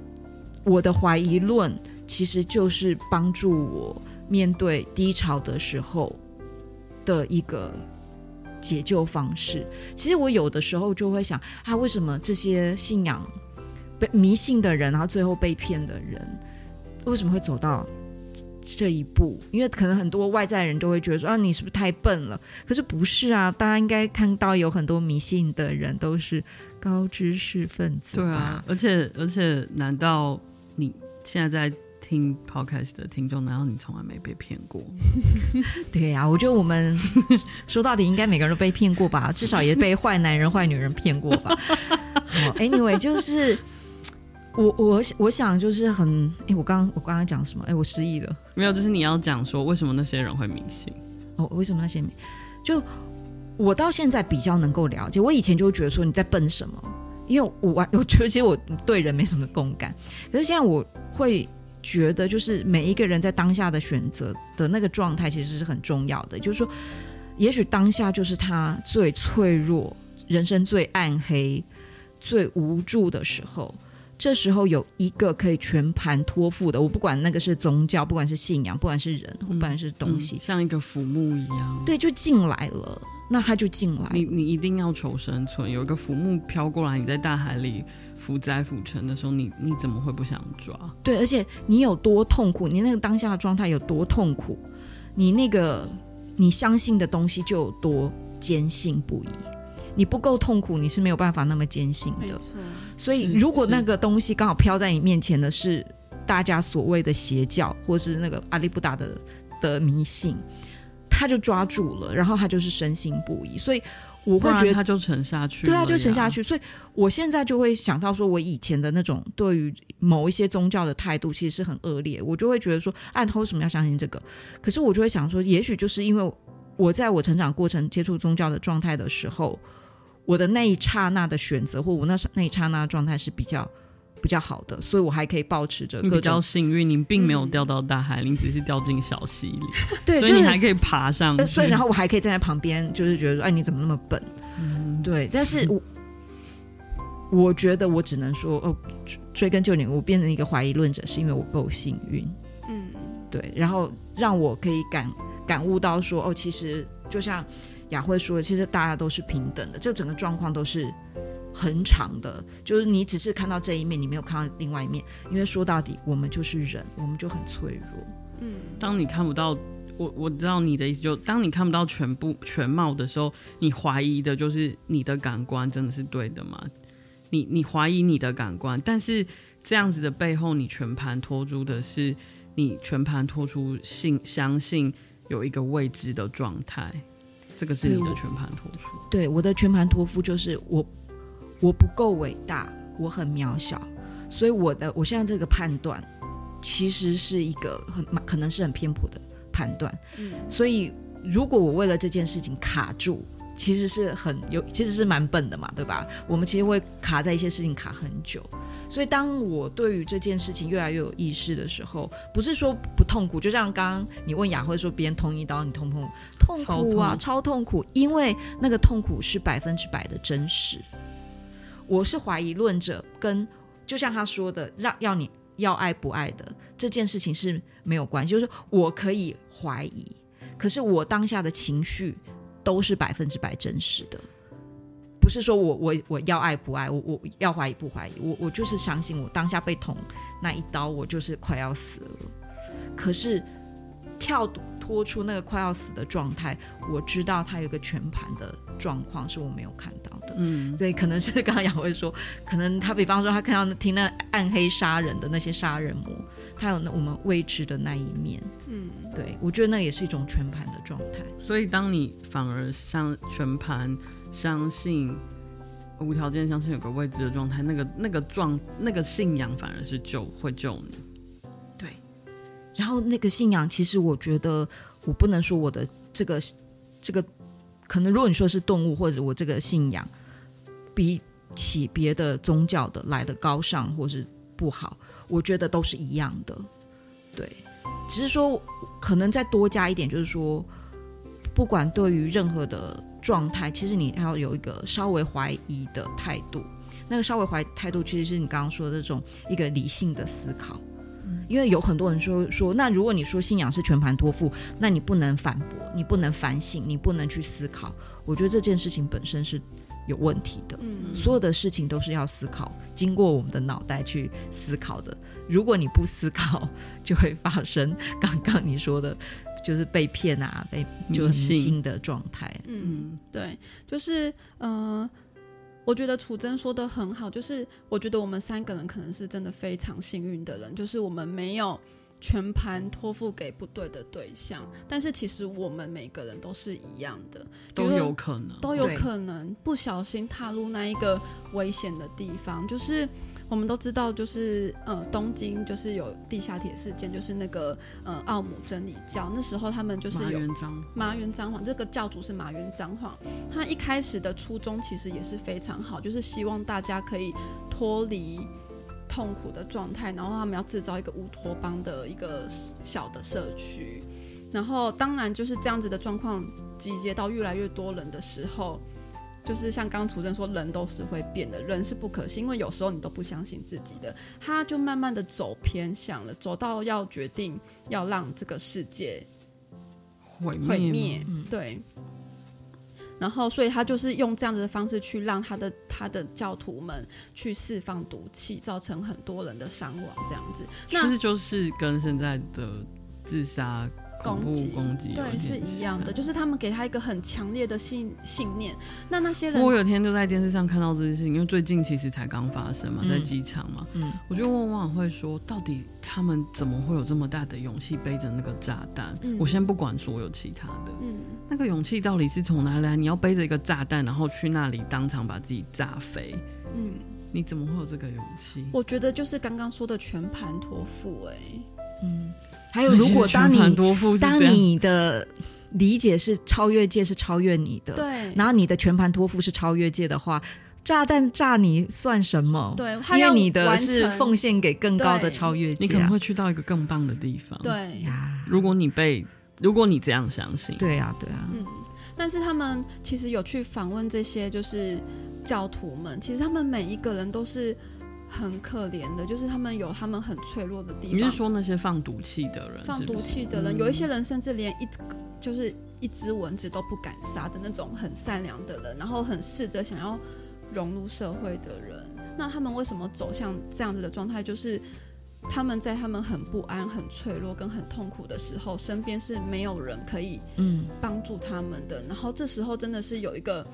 我的怀疑论其实就是帮助我面对低潮的时候的一个解救方式。其实我有的时候就会想，啊，为什么这些信仰被迷信的人，然后最后被骗的人，为什么会走到这一步？因为可能很多外在人都会觉得说，啊，你是不是太笨了？可是不是啊，大家应该看到有很多迷信的人都是高知识分子。对啊，而且而且，难道你现在在？听 podcast 的听众，难道你从来没被骗过？*laughs* 对呀、啊，我觉得我们说到底，应该每个人都被骗过吧，至少也被坏男人、坏女人骗过吧。好，Anyway，就是我我我想就是很哎，我刚我刚刚讲什么？哎，我失忆了。没有，就是你要讲说为什么那些人会迷信？哦，为什么那些迷？就我到现在比较能够了解。我以前就会觉得说你在笨什么？因为我 *laughs* 我觉得其实我对人没什么共感，可是现在我会。觉得就是每一个人在当下的选择的那个状态，其实是很重要的。就是说，也许当下就是他最脆弱、人生最暗黑、最无助的时候。这时候有一个可以全盘托付的，我不管那个是宗教，不管是信仰，不管是人，不管是东西，嗯嗯、像一个浮木一样，对，就进来了。那他就进来了。你你一定要求生存，有一个浮木飘过来，你在大海里。浮载浮沉的时候，你你怎么会不想抓？对，而且你有多痛苦，你那个当下的状态有多痛苦，你那个你相信的东西就有多坚信不疑。你不够痛苦，你是没有办法那么坚信的。没错。所以，如果那个东西刚好飘在你面前的是大家所谓的邪教，或是那个阿里布达的的迷信，他就抓住了，然后他就是深信不疑。所以。我会觉得他就沉下去，对啊，就沉下去。所以我现在就会想到说，我以前的那种对于某一些宗教的态度，其实是很恶劣。我就会觉得说，啊，他为什么要相信这个？可是我就会想说，也许就是因为我在我成长过程接触宗教的状态的时候，我的那一刹那的选择，或我那那一刹那的状态是比较。比较好的，所以我还可以保持着。比较幸运，你并没有掉到大海里，你只是掉进小溪里。对，所以你还可以爬上去。所以，然后我还可以站在旁边，就是觉得说，哎，你怎么那么笨？嗯、对，但是我我觉得我只能说，哦，追根究底，我变成一个怀疑论者，是因为我够幸运。嗯，对，然后让我可以感感悟到说，哦，其实就像雅慧说的，其实大家都是平等的，这整个状况都是。很长的，就是你只是看到这一面，你没有看到另外一面。因为说到底，我们就是人，我们就很脆弱。嗯，当你看不到我，我知道你的意思就，就当你看不到全部全貌的时候，你怀疑的就是你的感官真的是对的吗？你你怀疑你的感官，但是这样子的背后，你全盘托出的是你全盘托出信相信有一个未知的状态，这个是你的全盘托付。对，我的全盘托付就是我。我不够伟大，我很渺小，所以我的我现在这个判断，其实是一个很可能是很偏颇的判断。嗯，所以如果我为了这件事情卡住，其实是很有，其实是蛮笨的嘛，对吧？我们其实会卡在一些事情卡很久。所以当我对于这件事情越来越有意识的时候，不是说不痛苦，就像刚刚你问雅慧说别人捅一刀，你痛不痛？痛苦啊，超痛，超痛苦，因为那个痛苦是百分之百的真实。我是怀疑论者，跟就像他说的，让要你要爱不爱的这件事情是没有关系。就是我可以怀疑，可是我当下的情绪都是百分之百真实的，不是说我我我要爱不爱，我我要怀疑不怀疑，我我就是相信我当下被捅那一刀，我就是快要死了。可是跳脱出那个快要死的状态，我知道他有一个全盘的状况是我没有看到的。嗯，对，可能是刚刚雅慧说，可能他比方说他看到听那暗黑杀人的那些杀人魔，他有那我们未知的那一面。嗯，对，我觉得那也是一种全盘的状态。所以当你反而相全盘相信无条件相信有个未知的状态，那个那个状那个信仰反而是救会救你。然后那个信仰其实我觉得我不能说我的这个这个。可能如果你说是动物，或者我这个信仰比起别的宗教的来的高尚，或是不好，我觉得都是一样的。对，只是说可能再多加一点，就是说，不管对于任何的状态，其实你要有一个稍微怀疑的态度。那个稍微怀态度，其实是你刚刚说的这种一个理性的思考。因为有很多人说说，那如果你说信仰是全盘托付，那你不能反驳，你不能反省，你不能去思考。我觉得这件事情本身是有问题的。嗯，所有的事情都是要思考，经过我们的脑袋去思考的。如果你不思考，就会发生刚刚你说的，就是被骗啊，被就是新的状态。嗯，对，就是嗯。呃我觉得楚真说的很好，就是我觉得我们三个人可能是真的非常幸运的人，就是我们没有全盘托付给不对的对象，但是其实我们每个人都是一样的，都有可能，都有可能不小心踏入那一个危险的地方，就是。我们都知道，就是呃，东京就是有地下铁事件，就是那个呃，奥姆真理教那时候他们就是有麻原彰晃，这个教主是麻原彰晃，他一开始的初衷其实也是非常好，就是希望大家可以脱离痛苦的状态，然后他们要制造一个乌托邦的一个小的社区，然后当然就是这样子的状况集结到越来越多人的时候。就是像刚刚楚真说，人都是会变的，人是不可信，因为有时候你都不相信自己的，他就慢慢的走偏向了，走到要决定要让这个世界毁灭，毁灭，对。然后，所以他就是用这样子的方式去让他的他的教徒们去释放毒气，造成很多人的伤亡，这样子。那其实就是跟现在的自杀。攻击，攻击，对，是一样的，就是他们给他一个很强烈的信信念。那那些人，我有天就在电视上看到这件事情，因为最近其实才刚发生嘛，在机场嘛，嗯，我就问汪汪会说，到底他们怎么会有这么大的勇气背着那个炸弹？嗯，我先不管所有其他的，嗯，那个勇气到底是从哪来？你要背着一个炸弹，然后去那里当场把自己炸飞？嗯，你怎么会有这个勇气？我觉得就是刚刚说的全盘托付，哎，嗯。还有，如果当你当你的理解是超越界是超越你的，对，然后你的全盘托付是超越界的话，炸弹炸你算什么？对，因为你的是奉献给更高的超越界，你可能会去到一个更棒的地方。对呀，如果你被如果你这样相信，对呀，对啊。嗯，但是他们其实有去访问这些就是教徒们，其实他们每一个人都是。很可怜的，就是他们有他们很脆弱的地方。你是说那些放毒气的人是是？放毒气的人，嗯、有一些人甚至连一就是一只蚊子都不敢杀的那种很善良的人，然后很试着想要融入社会的人。那他们为什么走向这样子的状态？就是他们在他们很不安、很脆弱跟很痛苦的时候，身边是没有人可以嗯帮助他们的。嗯、然后这时候真的是有一个。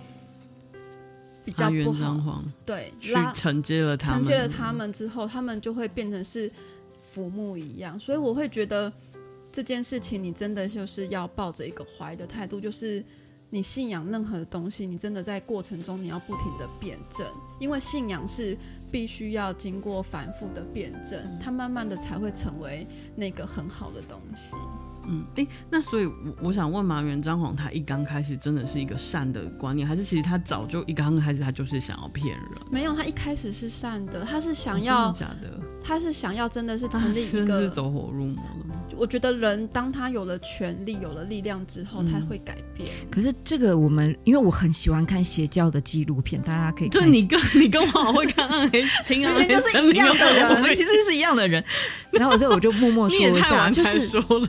比较不好，对，去承接了他们，承接了他们之后，他们就会变成是浮木一样。所以我会觉得这件事情，你真的就是要抱着一个怀的态度，就是你信仰任何的东西，你真的在过程中你要不停的辩证，因为信仰是必须要经过反复的辩证，它慢慢的才会成为那个很好的东西。嗯，哎、欸，那所以，我我想问麻原张皇，他一刚开始真的是一个善的观念，还是其实他早就一刚开始他就是想要骗人？没有，他一开始是善的，他是想要，哦、假的，他是想要真的是成立 *laughs* 一个，是走火入魔的吗？我觉得人当他有了权力、有了力量之后，他会改变。嗯、可是这个我们，因为我很喜欢看邪教的纪录片，大家可以看。就你跟 *laughs* 你跟我好会看暗黑，听 *laughs* 暗黑就是一样的人，我们其实是一样的人。*laughs* 然后所以我就默默说一下，就是说了，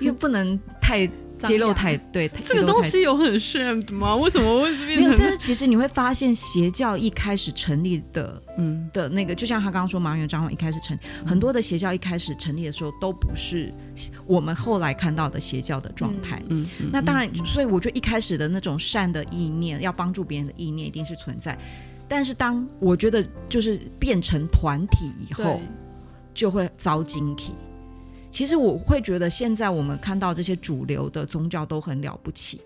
因为不能太。揭露太 *laughs* 对，这个东西有很 shame 的吗？*laughs* 为什么会变成？没有，但是其实你会发现，邪教一开始成立的，嗯的那个，就像他刚刚说，麻原彰晃一开始成，嗯、很多的邪教一开始成立的时候，都不是我们后来看到的邪教的状态。嗯，嗯那当然，所以我觉得一开始的那种善的意念，要帮助别人的意念，一定是存在。但是当我觉得就是变成团体以后，就会遭惊体。其实我会觉得，现在我们看到这些主流的宗教都很了不起，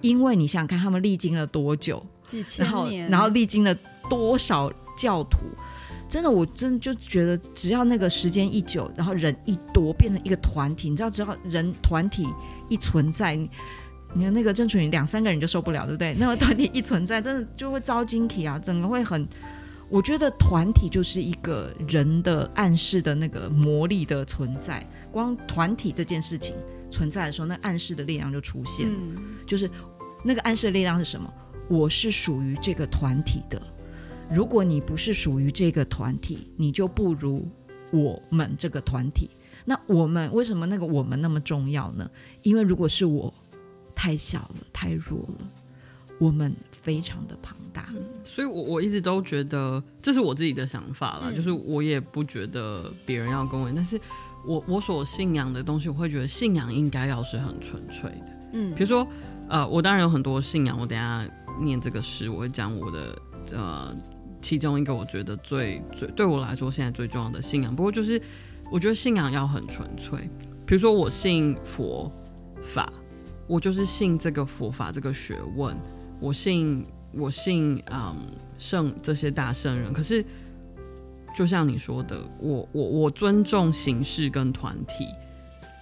因为你想想看，他们历经了多久，几千年，然后，然后历经了多少教徒，真的，我真就觉得，只要那个时间一久，然后人一多，变成一个团体，你知道，只要人团体一存在，你你的那个郑楚云两三个人就受不了，对不对？那个团体一存在，真的就会招惊体啊，整个会很。我觉得团体就是一个人的暗示的那个魔力的存在。光团体这件事情存在的时候，那暗示的力量就出现。嗯，就是那个暗示的力量是什么？我是属于这个团体的。如果你不是属于这个团体，你就不如我们这个团体。那我们为什么那个我们那么重要呢？因为如果是我太小了，太弱了，我们非常的庞大。嗯、所以我，我我一直都觉得这是我自己的想法啦，嗯、就是我也不觉得别人要跟我，但是我我所信仰的东西，我会觉得信仰应该要是很纯粹的。嗯，比如说，呃，我当然有很多信仰，我等下念这个诗，我会讲我的呃其中一个我觉得最最对我来说现在最重要的信仰。不过就是。我觉得信仰要很纯粹，比如说我信佛法，我就是信这个佛法这个学问，我信我信嗯圣这些大圣人。可是就像你说的，我我我尊重形式跟团体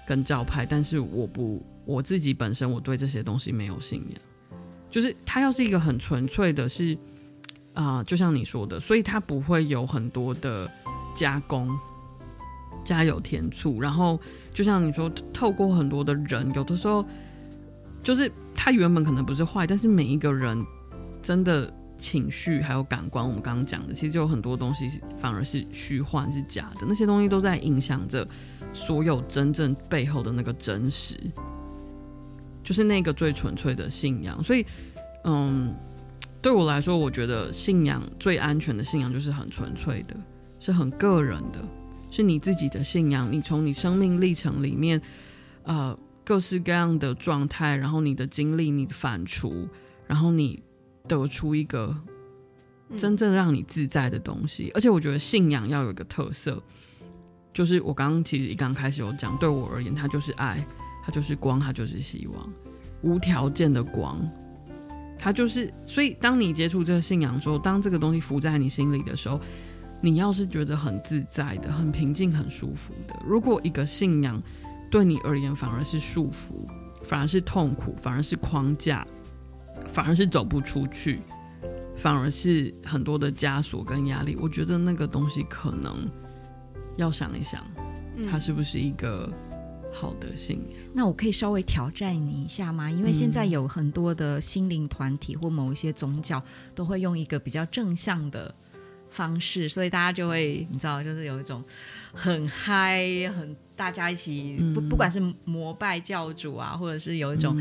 跟教派，但是我不我自己本身我对这些东西没有信仰。就是他要是一个很纯粹的是，啊，就像你说的，所以它不会有很多的加工。加油添醋，然后就像你说，透过很多的人，有的时候就是他原本可能不是坏，但是每一个人真的情绪还有感官，我们刚刚讲的，其实有很多东西反而是虚幻、是假的，那些东西都在影响着所有真正背后的那个真实，就是那个最纯粹的信仰。所以，嗯，对我来说，我觉得信仰最安全的信仰就是很纯粹的，是很个人的。是你自己的信仰，你从你生命历程里面，呃，各式各样的状态，然后你的经历，你的反刍，然后你得出一个真正让你自在的东西。嗯、而且我觉得信仰要有一个特色，就是我刚刚其实一刚开始有讲，对我而言，它就是爱，它就是光，它就是希望，无条件的光，它就是。所以当你接触这个信仰的时候，当这个东西浮在你心里的时候。你要是觉得很自在的、很平静、很舒服的，如果一个信仰对你而言反而是束缚，反而是痛苦，反而是框架，反而是走不出去，反而是很多的枷锁跟压力，我觉得那个东西可能要想一想，它是不是一个好的信仰。那我可以稍微挑战你一下吗？因为现在有很多的心灵团体或某一些宗教都会用一个比较正向的。方式，所以大家就会你知道，就是有一种很嗨，很大家一起不不管是膜拜教主啊，或者是有一种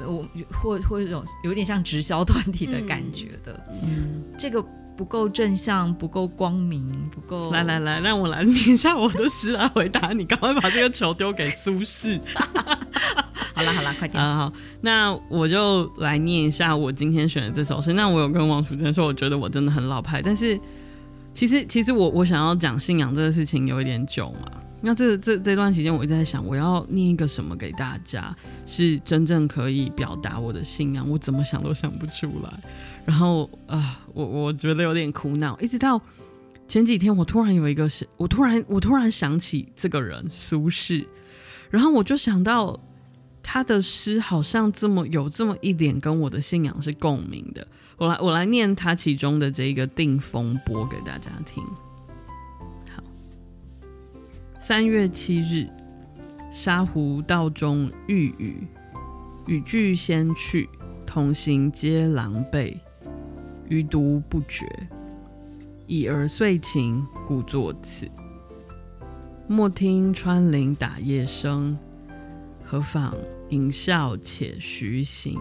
我、嗯、或或者一种有点像直销团体的感觉的，嗯，这个不够正向，不够光明，不够。来来来，让我来念一下我的诗来回答你，赶快把这个球丢给苏轼。*laughs* 好了好了，快点啊！好，那我就来念一下我今天选的这首诗。那我有跟王楚珍说，我觉得我真的很老派，但是其实其实我我想要讲信仰这个事情有一点久嘛。那这这这段期间，我一直在想，我要念一个什么给大家，是真正可以表达我的信仰。我怎么想都想不出来。然后啊、我我觉得有点苦恼。一直到前几天，我突然有一个是，我突然我突然想起这个人苏轼，然后我就想到。他的诗好像这么有这么一点跟我的信仰是共鸣的，我来我来念他其中的这个《定风波》给大家听。三月七日，沙湖道中遇雨，雨具先去，同行皆狼狈，余独不觉。已而遂晴，故作此。莫听穿林打叶声。何妨吟啸且徐行，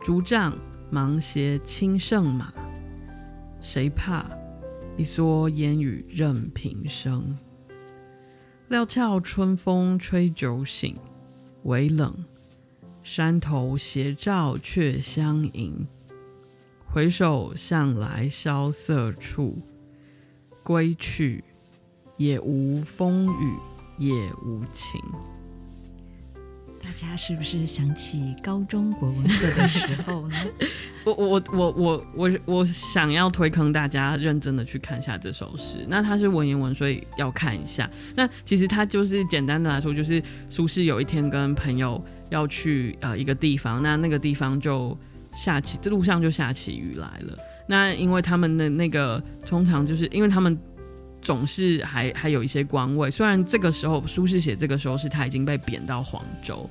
竹杖芒鞋轻胜马。谁怕？一蓑烟雨任平生。料峭春风吹酒醒，微冷，山头斜照却相迎。回首向来萧瑟处，归去，也无风雨也无晴。大家是不是想起高中国文课的时候呢？*laughs* 我我我我我我想要推坑大家认真的去看一下这首诗。那它是文言文，所以要看一下。那其实它就是简单的来说，就是苏轼有一天跟朋友要去呃一个地方，那那个地方就下起，这路上就下起雨来了。那因为他们的那个通常就是因为他们。总是还还有一些官位，虽然这个时候苏轼写这个时候是他已经被贬到黄州，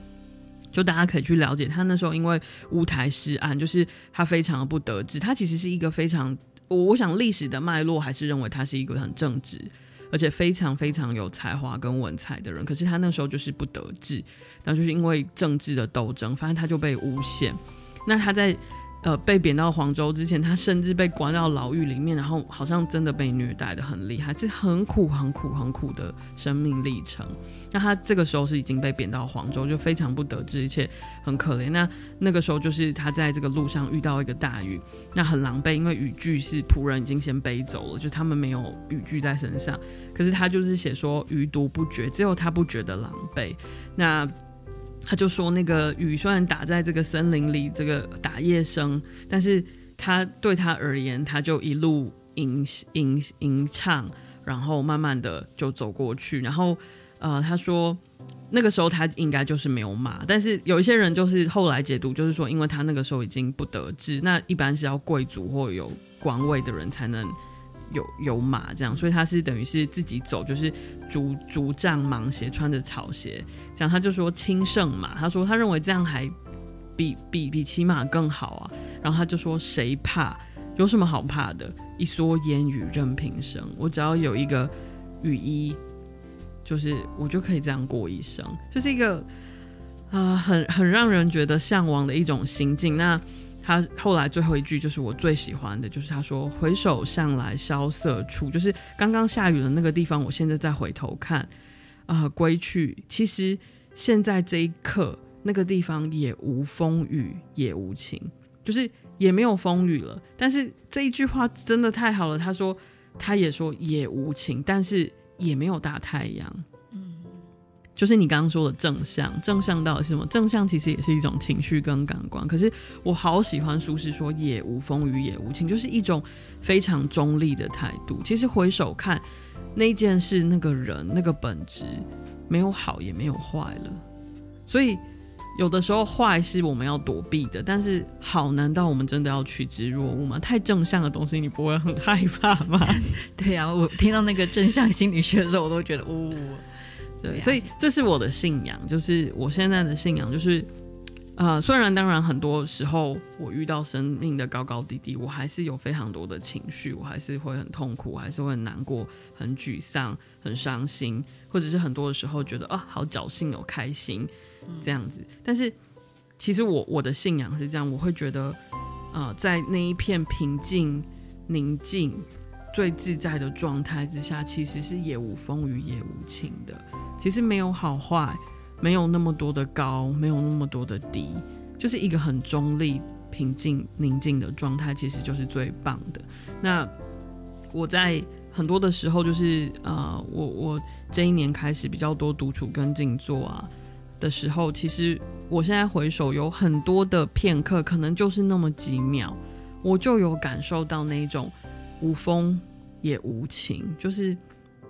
就大家可以去了解他那时候因为乌台诗案，就是他非常不得志。他其实是一个非常，我我想历史的脉络还是认为他是一个很正直，而且非常非常有才华跟文采的人。可是他那时候就是不得志，那就是因为政治的斗争，反正他就被诬陷。那他在。呃，被贬到黄州之前，他甚至被关到牢狱里面，然后好像真的被虐待得很厉害，是很苦、很苦、很苦的生命历程。那他这个时候是已经被贬到黄州，就非常不得志，而且很可怜。那那个时候就是他在这个路上遇到一个大雨，那很狼狈，因为雨具是仆人已经先背走了，就他们没有雨具在身上。可是他就是写说余毒不绝，只有他不觉得狼狈。那。他就说，那个雨虽然打在这个森林里，这个打叶声，但是他对他而言，他就一路吟吟吟唱，然后慢慢的就走过去。然后，呃，他说那个时候他应该就是没有马，但是有一些人就是后来解读，就是说，因为他那个时候已经不得志，那一般是要贵族或有官位的人才能。有有马这样，所以他是等于是自己走，就是竹竹杖芒鞋，穿着草鞋，这样他就说轻胜马，他说他认为这样还比比比骑马更好啊。然后他就说谁怕？有什么好怕的？一蓑烟雨任平生，我只要有一个雨衣，就是我就可以这样过一生，就是一个啊、很很让人觉得向往的一种心境。那。他后来最后一句就是我最喜欢的，就是他说：“回首向来萧瑟处，就是刚刚下雨的那个地方。我现在再回头看，啊、归去。其实现在这一刻，那个地方也无风雨，也无晴，就是也没有风雨了。但是这一句话真的太好了。他说，他也说也无晴，但是也没有大太阳。”就是你刚刚说的正向，正向到底是什么？正向其实也是一种情绪跟感官。可是我好喜欢苏轼说“也无风雨也无晴”，就是一种非常中立的态度。其实回首看那件事、那个人、那个本质，没有好也没有坏了。所以有的时候坏是我们要躲避的，但是好，难道我们真的要趋之若鹜吗？太正向的东西，你不会很害怕吗？*laughs* 对呀、啊，我听到那个正向心理学的时候，我都觉得，呜。对，所以这是我的信仰，就是我现在的信仰，就是，呃，虽然当然很多时候我遇到生命的高高低低，我还是有非常多的情绪，我还是会很痛苦，我还是会很难过、很沮丧、很伤心，或者是很多的时候觉得啊、哦，好侥幸哦，开心这样子。但是其实我我的信仰是这样，我会觉得，呃，在那一片平静、宁静、最自在的状态之下，其实是也无风雨也无晴的。其实没有好坏，没有那么多的高，没有那么多的低，就是一个很中立、平静、宁静的状态，其实就是最棒的。那我在很多的时候，就是呃，我我这一年开始比较多独处跟静坐啊的时候，其实我现在回首有很多的片刻，可能就是那么几秒，我就有感受到那一种无风也无情，就是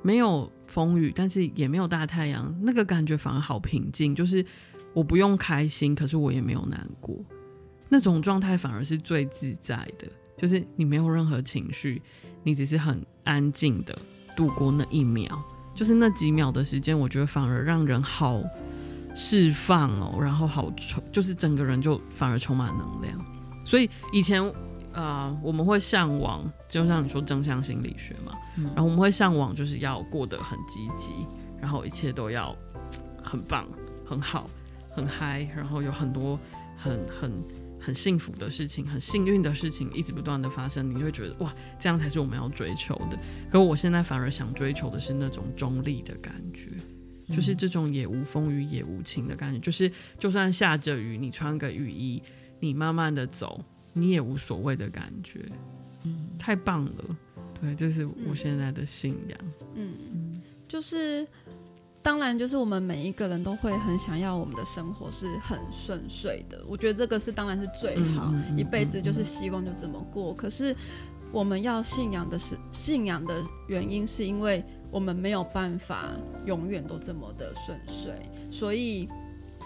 没有。风雨，但是也没有大太阳，那个感觉反而好平静。就是我不用开心，可是我也没有难过，那种状态反而是最自在的。就是你没有任何情绪，你只是很安静的度过那一秒，就是那几秒的时间，我觉得反而让人好释放哦，然后好充，就是整个人就反而充满能量。所以以前。啊、呃，我们会向往，就像你说正向心理学嘛，嗯、然后我们会向往，就是要过得很积极，然后一切都要很棒、很好、很嗨，然后有很多很很很幸福的事情、很幸运的事情一直不断的发生，你就会觉得哇，这样才是我们要追求的。可我现在反而想追求的是那种中立的感觉，嗯、就是这种也无风雨也无晴的感觉，就是就算下着雨，你穿个雨衣，你慢慢的走。你也无所谓的感觉，嗯，太棒了，对，这是我现在的信仰，嗯，就是，当然，就是我们每一个人都会很想要我们的生活是很顺遂的，我觉得这个是当然是最好，嗯嗯嗯、一辈子就是希望就这么过。可是我们要信仰的是信仰的原因，是因为我们没有办法永远都这么的顺遂，所以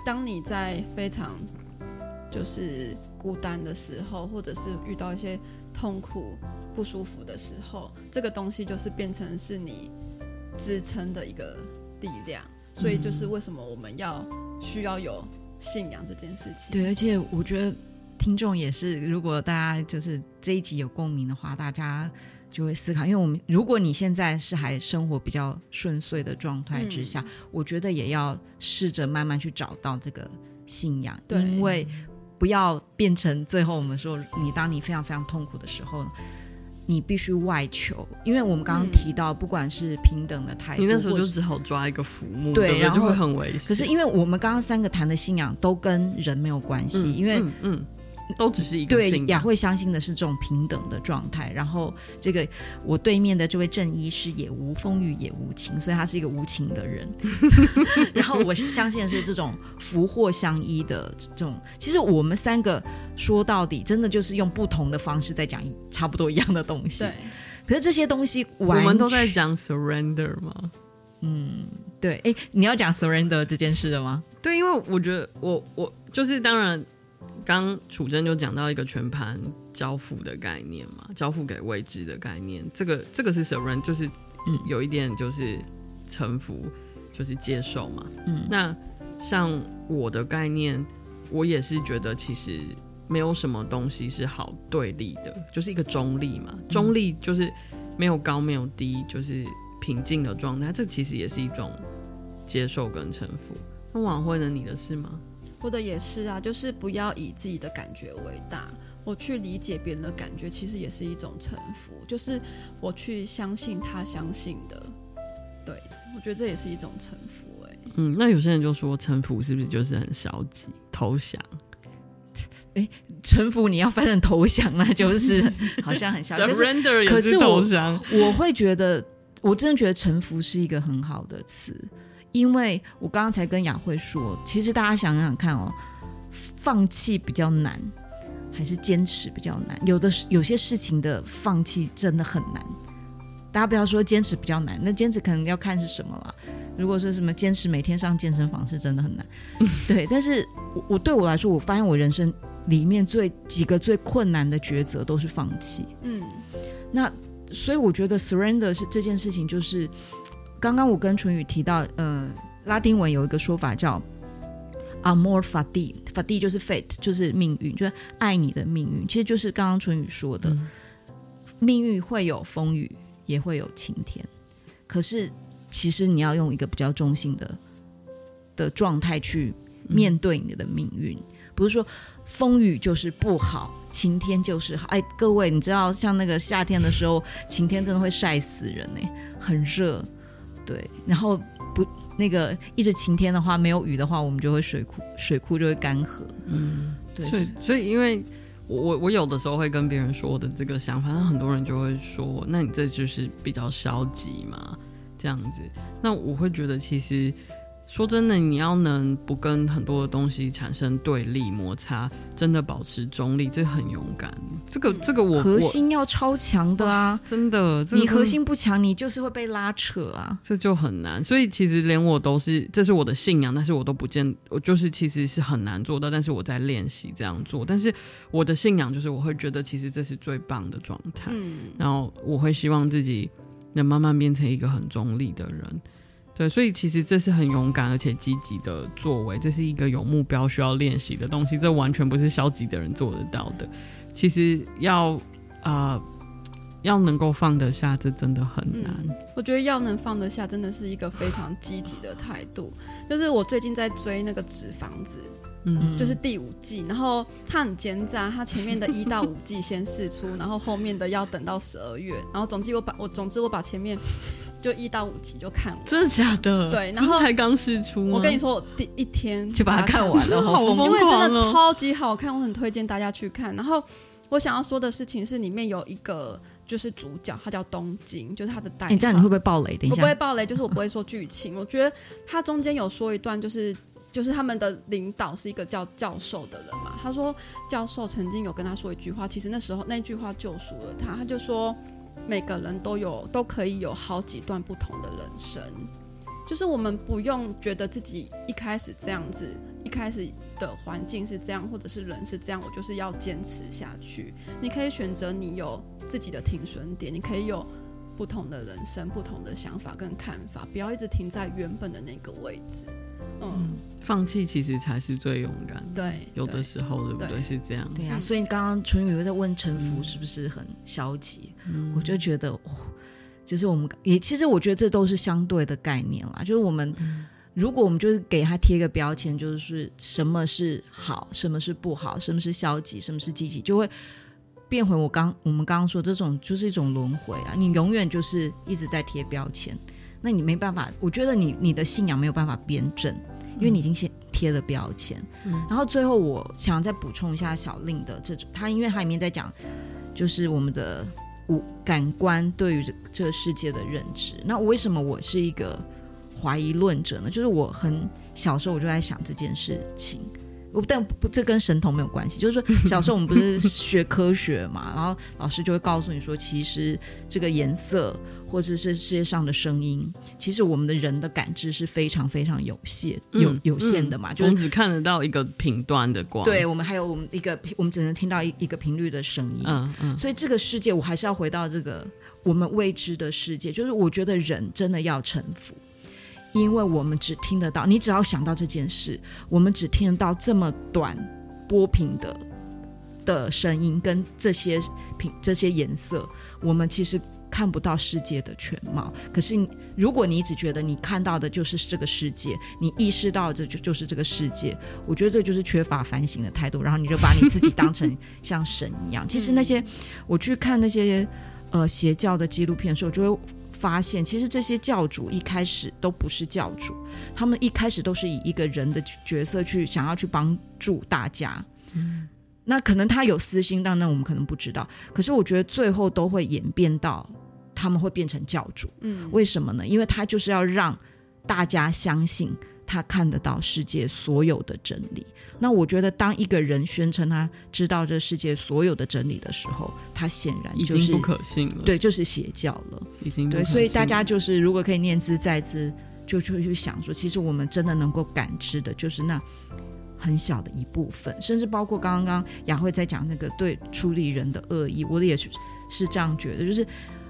当你在非常就是。孤单的时候，或者是遇到一些痛苦、不舒服的时候，这个东西就是变成是你支撑的一个力量。所以，就是为什么我们要需要有信仰这件事情。对，而且我觉得听众也是，如果大家就是这一集有共鸣的话，大家就会思考，因为我们如果你现在是还生活比较顺遂的状态之下，嗯、我觉得也要试着慢慢去找到这个信仰，对因为不要变成最后我们说你当你非常非常痛苦的时候。你必须外求，因为我们刚刚提到，不管是平等的态度，你那时候就只好抓一个浮木，对，对，然后就会很危险。可是因为我们刚刚三个谈的信仰都跟人没有关系，嗯、因为嗯。嗯都只是一个对雅慧相信的是这种平等的状态，然后这个我对面的这位正医师也无风雨也无情，所以他是一个无情的人。*laughs* 然后我相信的是这种福祸相依的这种，其实我们三个说到底，真的就是用不同的方式在讲差不多一样的东西。对，可是这些东西我们都在讲 surrender 吗？嗯，对。哎，你要讲 surrender 这件事的吗？对，因为我觉得我我就是当然。刚楚真就讲到一个全盘交付的概念嘛，交付给未知的概念，这个这个是 surrender，就是有一点就是臣服，就是接受嘛。嗯，那像我的概念，我也是觉得其实没有什么东西是好对立的，就是一个中立嘛，中立就是没有高没有低，就是平静的状态，这其实也是一种接受跟臣服。那晚会呢？你的事吗？我的也是啊，就是不要以自己的感觉为大，我去理解别人的感觉，其实也是一种臣服，就是我去相信他相信的，对，我觉得这也是一种臣服。哎，嗯，那有些人就说臣服是不是就是很消极投降？*laughs* 哎，臣服你要翻成投降，那就是 *laughs* 好像很消极。Surrender 也是投降。我会觉得，我真的觉得臣服是一个很好的词。因为我刚刚才跟雅慧说，其实大家想想看哦，放弃比较难，还是坚持比较难？有的有些事情的放弃真的很难。大家不要说坚持比较难，那坚持可能要看是什么了。如果说什么坚持每天上健身房是真的很难，*laughs* 对。但是我我对我来说，我发现我人生里面最几个最困难的抉择都是放弃。嗯，那所以我觉得 surrender 是这件事情就是。刚刚我跟淳宇提到，嗯、呃，拉丁文有一个说法叫 “amor fati”，fati 就是 fate，就是命运，就是爱你的命运。其实就是刚刚淳宇说的，嗯、命运会有风雨，也会有晴天。可是，其实你要用一个比较中性的的状态去面对你的命运，嗯、不是说风雨就是不好，晴天就是好。哎，各位，你知道，像那个夏天的时候，晴天真的会晒死人呢，很热。对，然后不那个一直晴天的话，没有雨的话，我们就会水库水库就会干涸。嗯，对，所以所以因为我我我有的时候会跟别人说我的这个想法，那很多人就会说，那你这就是比较消极嘛，这样子。那我会觉得其实。说真的，你要能不跟很多的东西产生对立摩擦，真的保持中立，这很勇敢。这个这个我核心要超强的啊，真的，你核心不强，你就是会被拉扯啊，这就很难。所以其实连我都是，这是我的信仰，但是我都不见，我就是其实是很难做到，但是我在练习这样做。但是我的信仰就是，我会觉得其实这是最棒的状态，嗯，然后我会希望自己能慢慢变成一个很中立的人。对，所以其实这是很勇敢而且积极的作为，这是一个有目标需要练习的东西，这完全不是消极的人做得到的。其实要啊、呃，要能够放得下，这真的很难。我觉得要能放得下，真的是一个非常积极的态度。就是我最近在追那个纸房子。嗯，就是第五季，然后它很奸诈，它前面的一到五季先试出，然后后面的要等到十二月，然后总之我把我总之我把前面就一到五集就看完，真的假的？对，然后才刚试出，我跟你说，我第一天就把它看完了，好疯狂，因为真的超级好看，我很推荐大家去看。然后我想要说的事情是，里面有一个就是主角，他叫东京，就是他的代号。你这样你会不会爆雷？等一下，我不会爆雷，就是我不会说剧情。我觉得他中间有说一段，就是。就是他们的领导是一个叫教授的人嘛，他说教授曾经有跟他说一句话，其实那时候那句话救赎了他，他就说每个人都有都可以有好几段不同的人生，就是我们不用觉得自己一开始这样子，一开始的环境是这样，或者是人是这样，我就是要坚持下去。你可以选择你有自己的停损点，你可以有不同的人生、不同的想法跟看法，不要一直停在原本的那个位置。嗯，放弃其实才是最勇敢。对，有的时候，对不对？对是这样。对啊，所以刚刚淳于在问臣服是不是很消极，嗯、我就觉得哦，就是我们也其实我觉得这都是相对的概念啦。就是我们、嗯、如果我们就是给他贴一个标签，就是什么是好，什么是不好，什么是消极，什么是积极，就会变回我刚我们刚刚说这种就是一种轮回啊。你永远就是一直在贴标签。那你没办法，我觉得你你的信仰没有办法辩证，因为你已经先贴了标签。嗯，然后最后我想再补充一下小令的这种，他因为他里面在讲，就是我们的五感官对于这这个世界的认知。那为什么我是一个怀疑论者呢？就是我很小时候我就在想这件事情。但不，这跟神童没有关系。就是说，*laughs* 小时候我们不是学科学嘛，然后老师就会告诉你说，其实这个颜色或者是世界上的声音，其实我们的人的感知是非常非常有限、有有限的嘛。就是、我们只看得到一个频段的光，对我们还有我们一个，我们只能听到一一个频率的声音。嗯嗯。所以这个世界，我还是要回到这个我们未知的世界。就是我觉得人真的要臣服。因为我们只听得到，你只要想到这件事，我们只听得到这么短波频的的声音跟这些频这些颜色，我们其实看不到世界的全貌。可是，如果你只觉得你看到的就是这个世界，你意识到这就就是这个世界，我觉得这就是缺乏反省的态度。然后你就把你自己当成像神一样。其实那些我去看那些呃邪教的纪录片的时候，就会。发现其实这些教主一开始都不是教主，他们一开始都是以一个人的角色去想要去帮助大家。嗯，那可能他有私心，但那我们可能不知道。可是我觉得最后都会演变到他们会变成教主。嗯，为什么呢？因为他就是要让大家相信。他看得到世界所有的真理。那我觉得，当一个人宣称他知道这世界所有的真理的时候，他显然就是已经不可信了。对，就是邪教了。已经对，所以大家就是如果可以念兹在兹，就就会去想说，其实我们真的能够感知的，就是那很小的一部分，甚至包括刚刚雅慧在讲那个对处理人的恶意，我也是是这样觉得。就是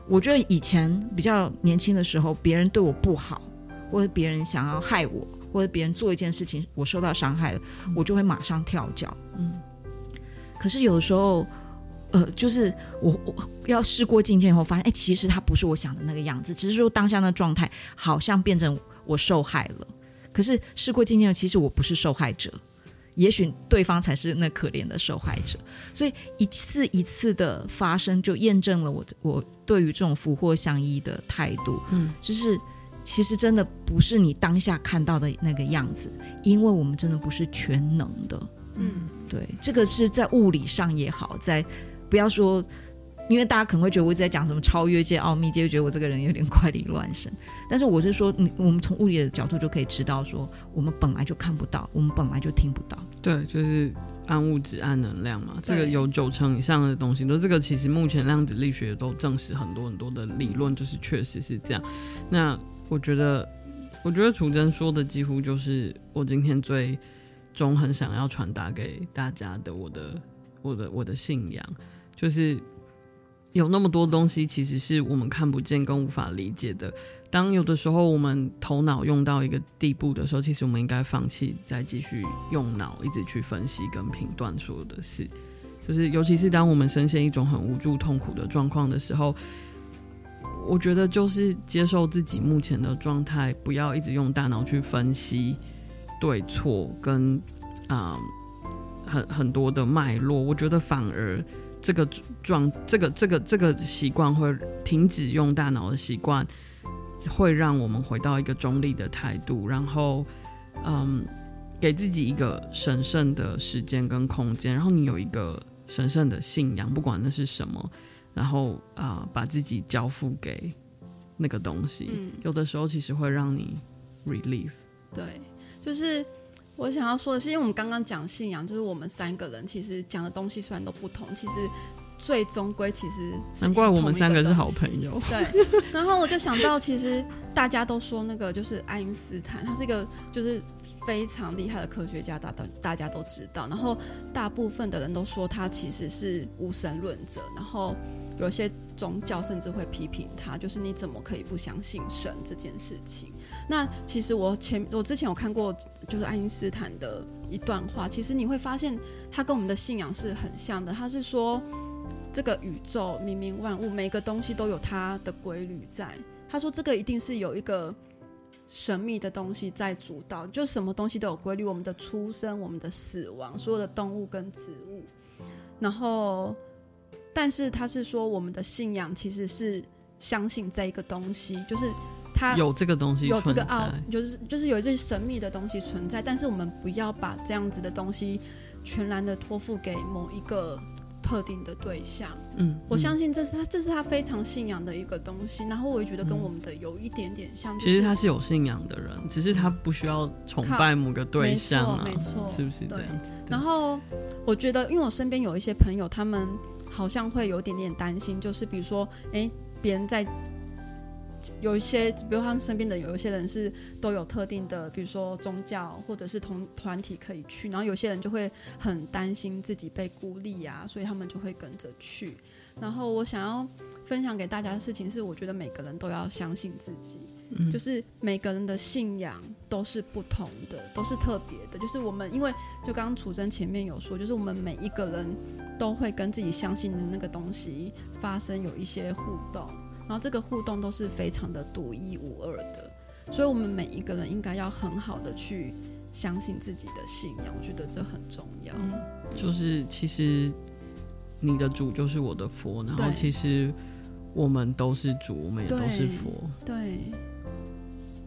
我觉得以前比较年轻的时候，别人对我不好，或者别人想要害我。或者别人做一件事情，我受到伤害了，嗯，我就会马上跳脚。嗯，可是有的时候，呃，就是我我要事过境迁以后，发现，哎，其实他不是我想的那个样子，只是说当下的状态好像变成我受害了。可是事过境迁，其实我不是受害者，也许对方才是那可怜的受害者。所以一次一次的发生，就验证了我我对于这种福祸相依的态度。嗯，就是。其实真的不是你当下看到的那个样子，因为我们真的不是全能的。嗯，对，这个是在物理上也好，在不要说，因为大家可能会觉得我一直在讲什么超越界、奥秘界，就觉得我这个人有点怪力乱神。但是我是说，你我们从物理的角度就可以知道，说我们本来就看不到，我们本来就听不到。对，就是暗物质、暗能量嘛，这个有九成以上的东西，都这个其实目前量子力学都证实很多很多的理论，就是确实是这样。那我觉得，我觉得楚真说的几乎就是我今天最终很想要传达给大家的，我的、我的、我的信仰，就是有那么多东西其实是我们看不见跟无法理解的。当有的时候我们头脑用到一个地步的时候，其实我们应该放弃再继续用脑一直去分析跟评断所有的事。就是尤其是当我们深陷一种很无助、痛苦的状况的时候。我觉得就是接受自己目前的状态，不要一直用大脑去分析对错跟啊、很很多的脉络。我觉得反而这个状这个这个这个习惯会停止用大脑的习惯，会让我们回到一个中立的态度，然后嗯给自己一个神圣的时间跟空间，然后你有一个神圣的信仰，不管那是什么。然后啊、呃，把自己交付给那个东西，嗯，有的时候其实会让你 relief。对，就是我想要说的是，因为我们刚刚讲信仰，就是我们三个人其实讲的东西虽然都不同，其实最终归其实难怪我们三个是好朋友。对，然后我就想到，其实大家都说那个就是爱因斯坦，他是一个就是非常厉害的科学家，大大大家都知道。然后大部分的人都说他其实是无神论者，然后。有些宗教甚至会批评他，就是你怎么可以不相信神这件事情？那其实我前我之前有看过，就是爱因斯坦的一段话，其实你会发现他跟我们的信仰是很像的。他是说，这个宇宙冥冥万物每个东西都有它的规律在。他说这个一定是有一个神秘的东西在主导，就什么东西都有规律，我们的出生、我们的死亡，所有的动物跟植物，然后。但是他是说，我们的信仰其实是相信这一个东西，就是他有这个东西，有这个奥，就是就是有这些神秘的东西存在。但是我们不要把这样子的东西全然的托付给某一个特定的对象。嗯，我相信这是他，这是他非常信仰的一个东西。然后我也觉得跟我们的有一点点像。其实他是有信仰的人，只是他不需要崇拜某个对象啊，没错，是不是这样？然后我觉得，因为我身边有一些朋友，他们。好像会有点点担心，就是比如说，哎，别人在有一些，比如他们身边的有一些人是都有特定的，比如说宗教或者是同团体可以去，然后有些人就会很担心自己被孤立啊，所以他们就会跟着去。然后我想要分享给大家的事情是，我觉得每个人都要相信自己，嗯，就是每个人的信仰都是不同的，都是特别的。就是我们因为就刚刚楚真前面有说，就是我们每一个人都会跟自己相信的那个东西发生有一些互动，然后这个互动都是非常的独一无二的，所以我们每一个人应该要很好的去相信自己的信仰，我觉得这很重要。嗯，就是其实。你的主就是我的佛，然后其实我们都是主，我们也都是佛，对，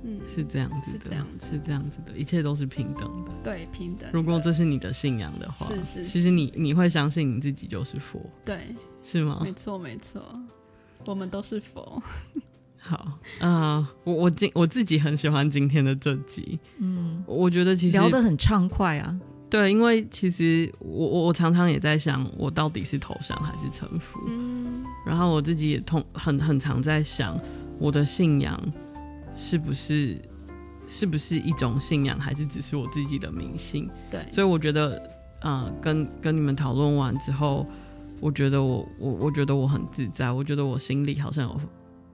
嗯，是这样子的，是这样子，是这样子的，一切都是平等的，对，平等。如果这是你的信仰的话，是是，其实你你会相信你自己就是佛，对，是吗？没错没错，我们都是佛。好啊，呃，我我今我自己很喜欢今天的这集，嗯，我觉得其实聊得很畅快啊。对，因为其实我我我常常也在想，我到底是投降还是臣服？嗯，然后我自己也通很很常在想，我的信仰是不是是不是一种信仰，还是只是我自己的迷信？对，所以我觉得，呃，跟跟你们讨论完之后，我觉得我我我觉得我很自在，我觉得我心里好像有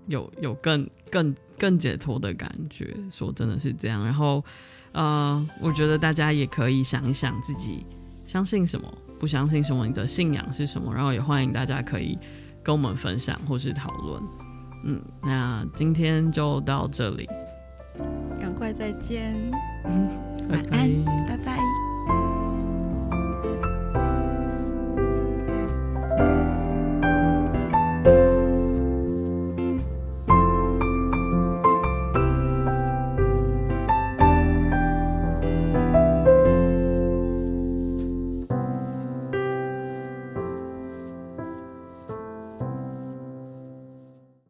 有有更更更解脱的感觉。说真的是这样，然后。呃，我觉得大家也可以想一想自己相信什么，不相信什么，你的信仰是什么，然后也欢迎大家可以跟我们分享或是讨论。嗯，那今天就到这里，赶快再见，嗯，拜拜，拜拜。